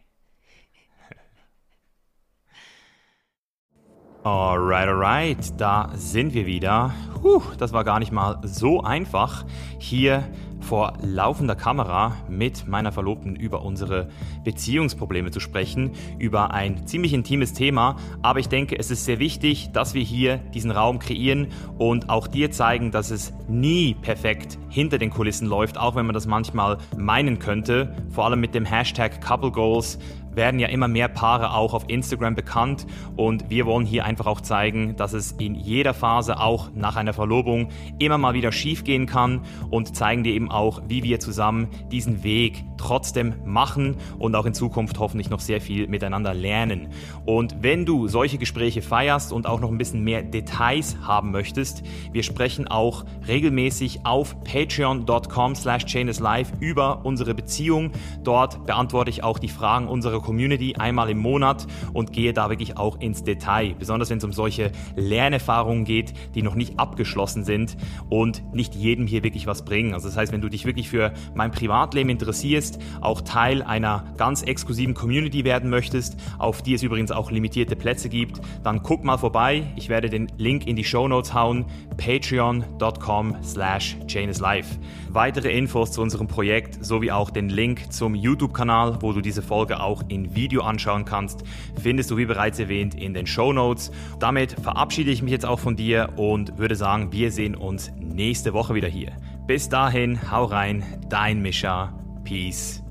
Speaker 1: Alright, alright, da sind wir wieder. Puh, das war gar nicht mal so einfach, hier vor laufender Kamera mit meiner Verlobten über unsere Beziehungsprobleme zu sprechen, über ein ziemlich intimes Thema. Aber ich denke, es ist sehr wichtig, dass wir hier diesen Raum kreieren und auch dir zeigen, dass es nie perfekt hinter den Kulissen läuft, auch wenn man das manchmal meinen könnte. Vor allem mit dem Hashtag Couple Goals werden ja immer mehr Paare auch auf Instagram bekannt. Und wir wollen hier einfach auch zeigen, dass es in jeder Phase auch nach einer Verlobung immer mal wieder schief gehen kann. Und zeigen dir eben auch, wie wir zusammen diesen Weg trotzdem machen und auch in Zukunft hoffentlich noch sehr viel miteinander lernen. Und wenn du solche Gespräche feierst und auch noch ein bisschen mehr Details haben möchtest, wir sprechen auch regelmäßig auf patreon.com slash live über unsere Beziehung. Dort beantworte ich auch die Fragen unserer Community einmal im Monat und gehe da wirklich auch ins Detail, besonders wenn es um solche Lernerfahrungen geht, die noch nicht abgeschlossen sind und nicht jedem hier wirklich was bringen. Also das heißt, wenn du dich wirklich für mein Privatleben interessierst, auch Teil einer ganz exklusiven Community werden möchtest, auf die es übrigens auch limitierte Plätze gibt, dann guck mal vorbei. Ich werde den Link in die Show Notes hauen, patreon.com slash live. Weitere Infos zu unserem Projekt sowie auch den Link zum YouTube-Kanal, wo du diese Folge auch in Video anschauen kannst, findest du wie bereits erwähnt in den Show Notes. Damit verabschiede ich mich jetzt auch von dir und würde sagen, wir sehen uns nächste Woche wieder hier. Bis dahin, hau rein, dein Mischa. Peace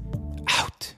Speaker 1: out.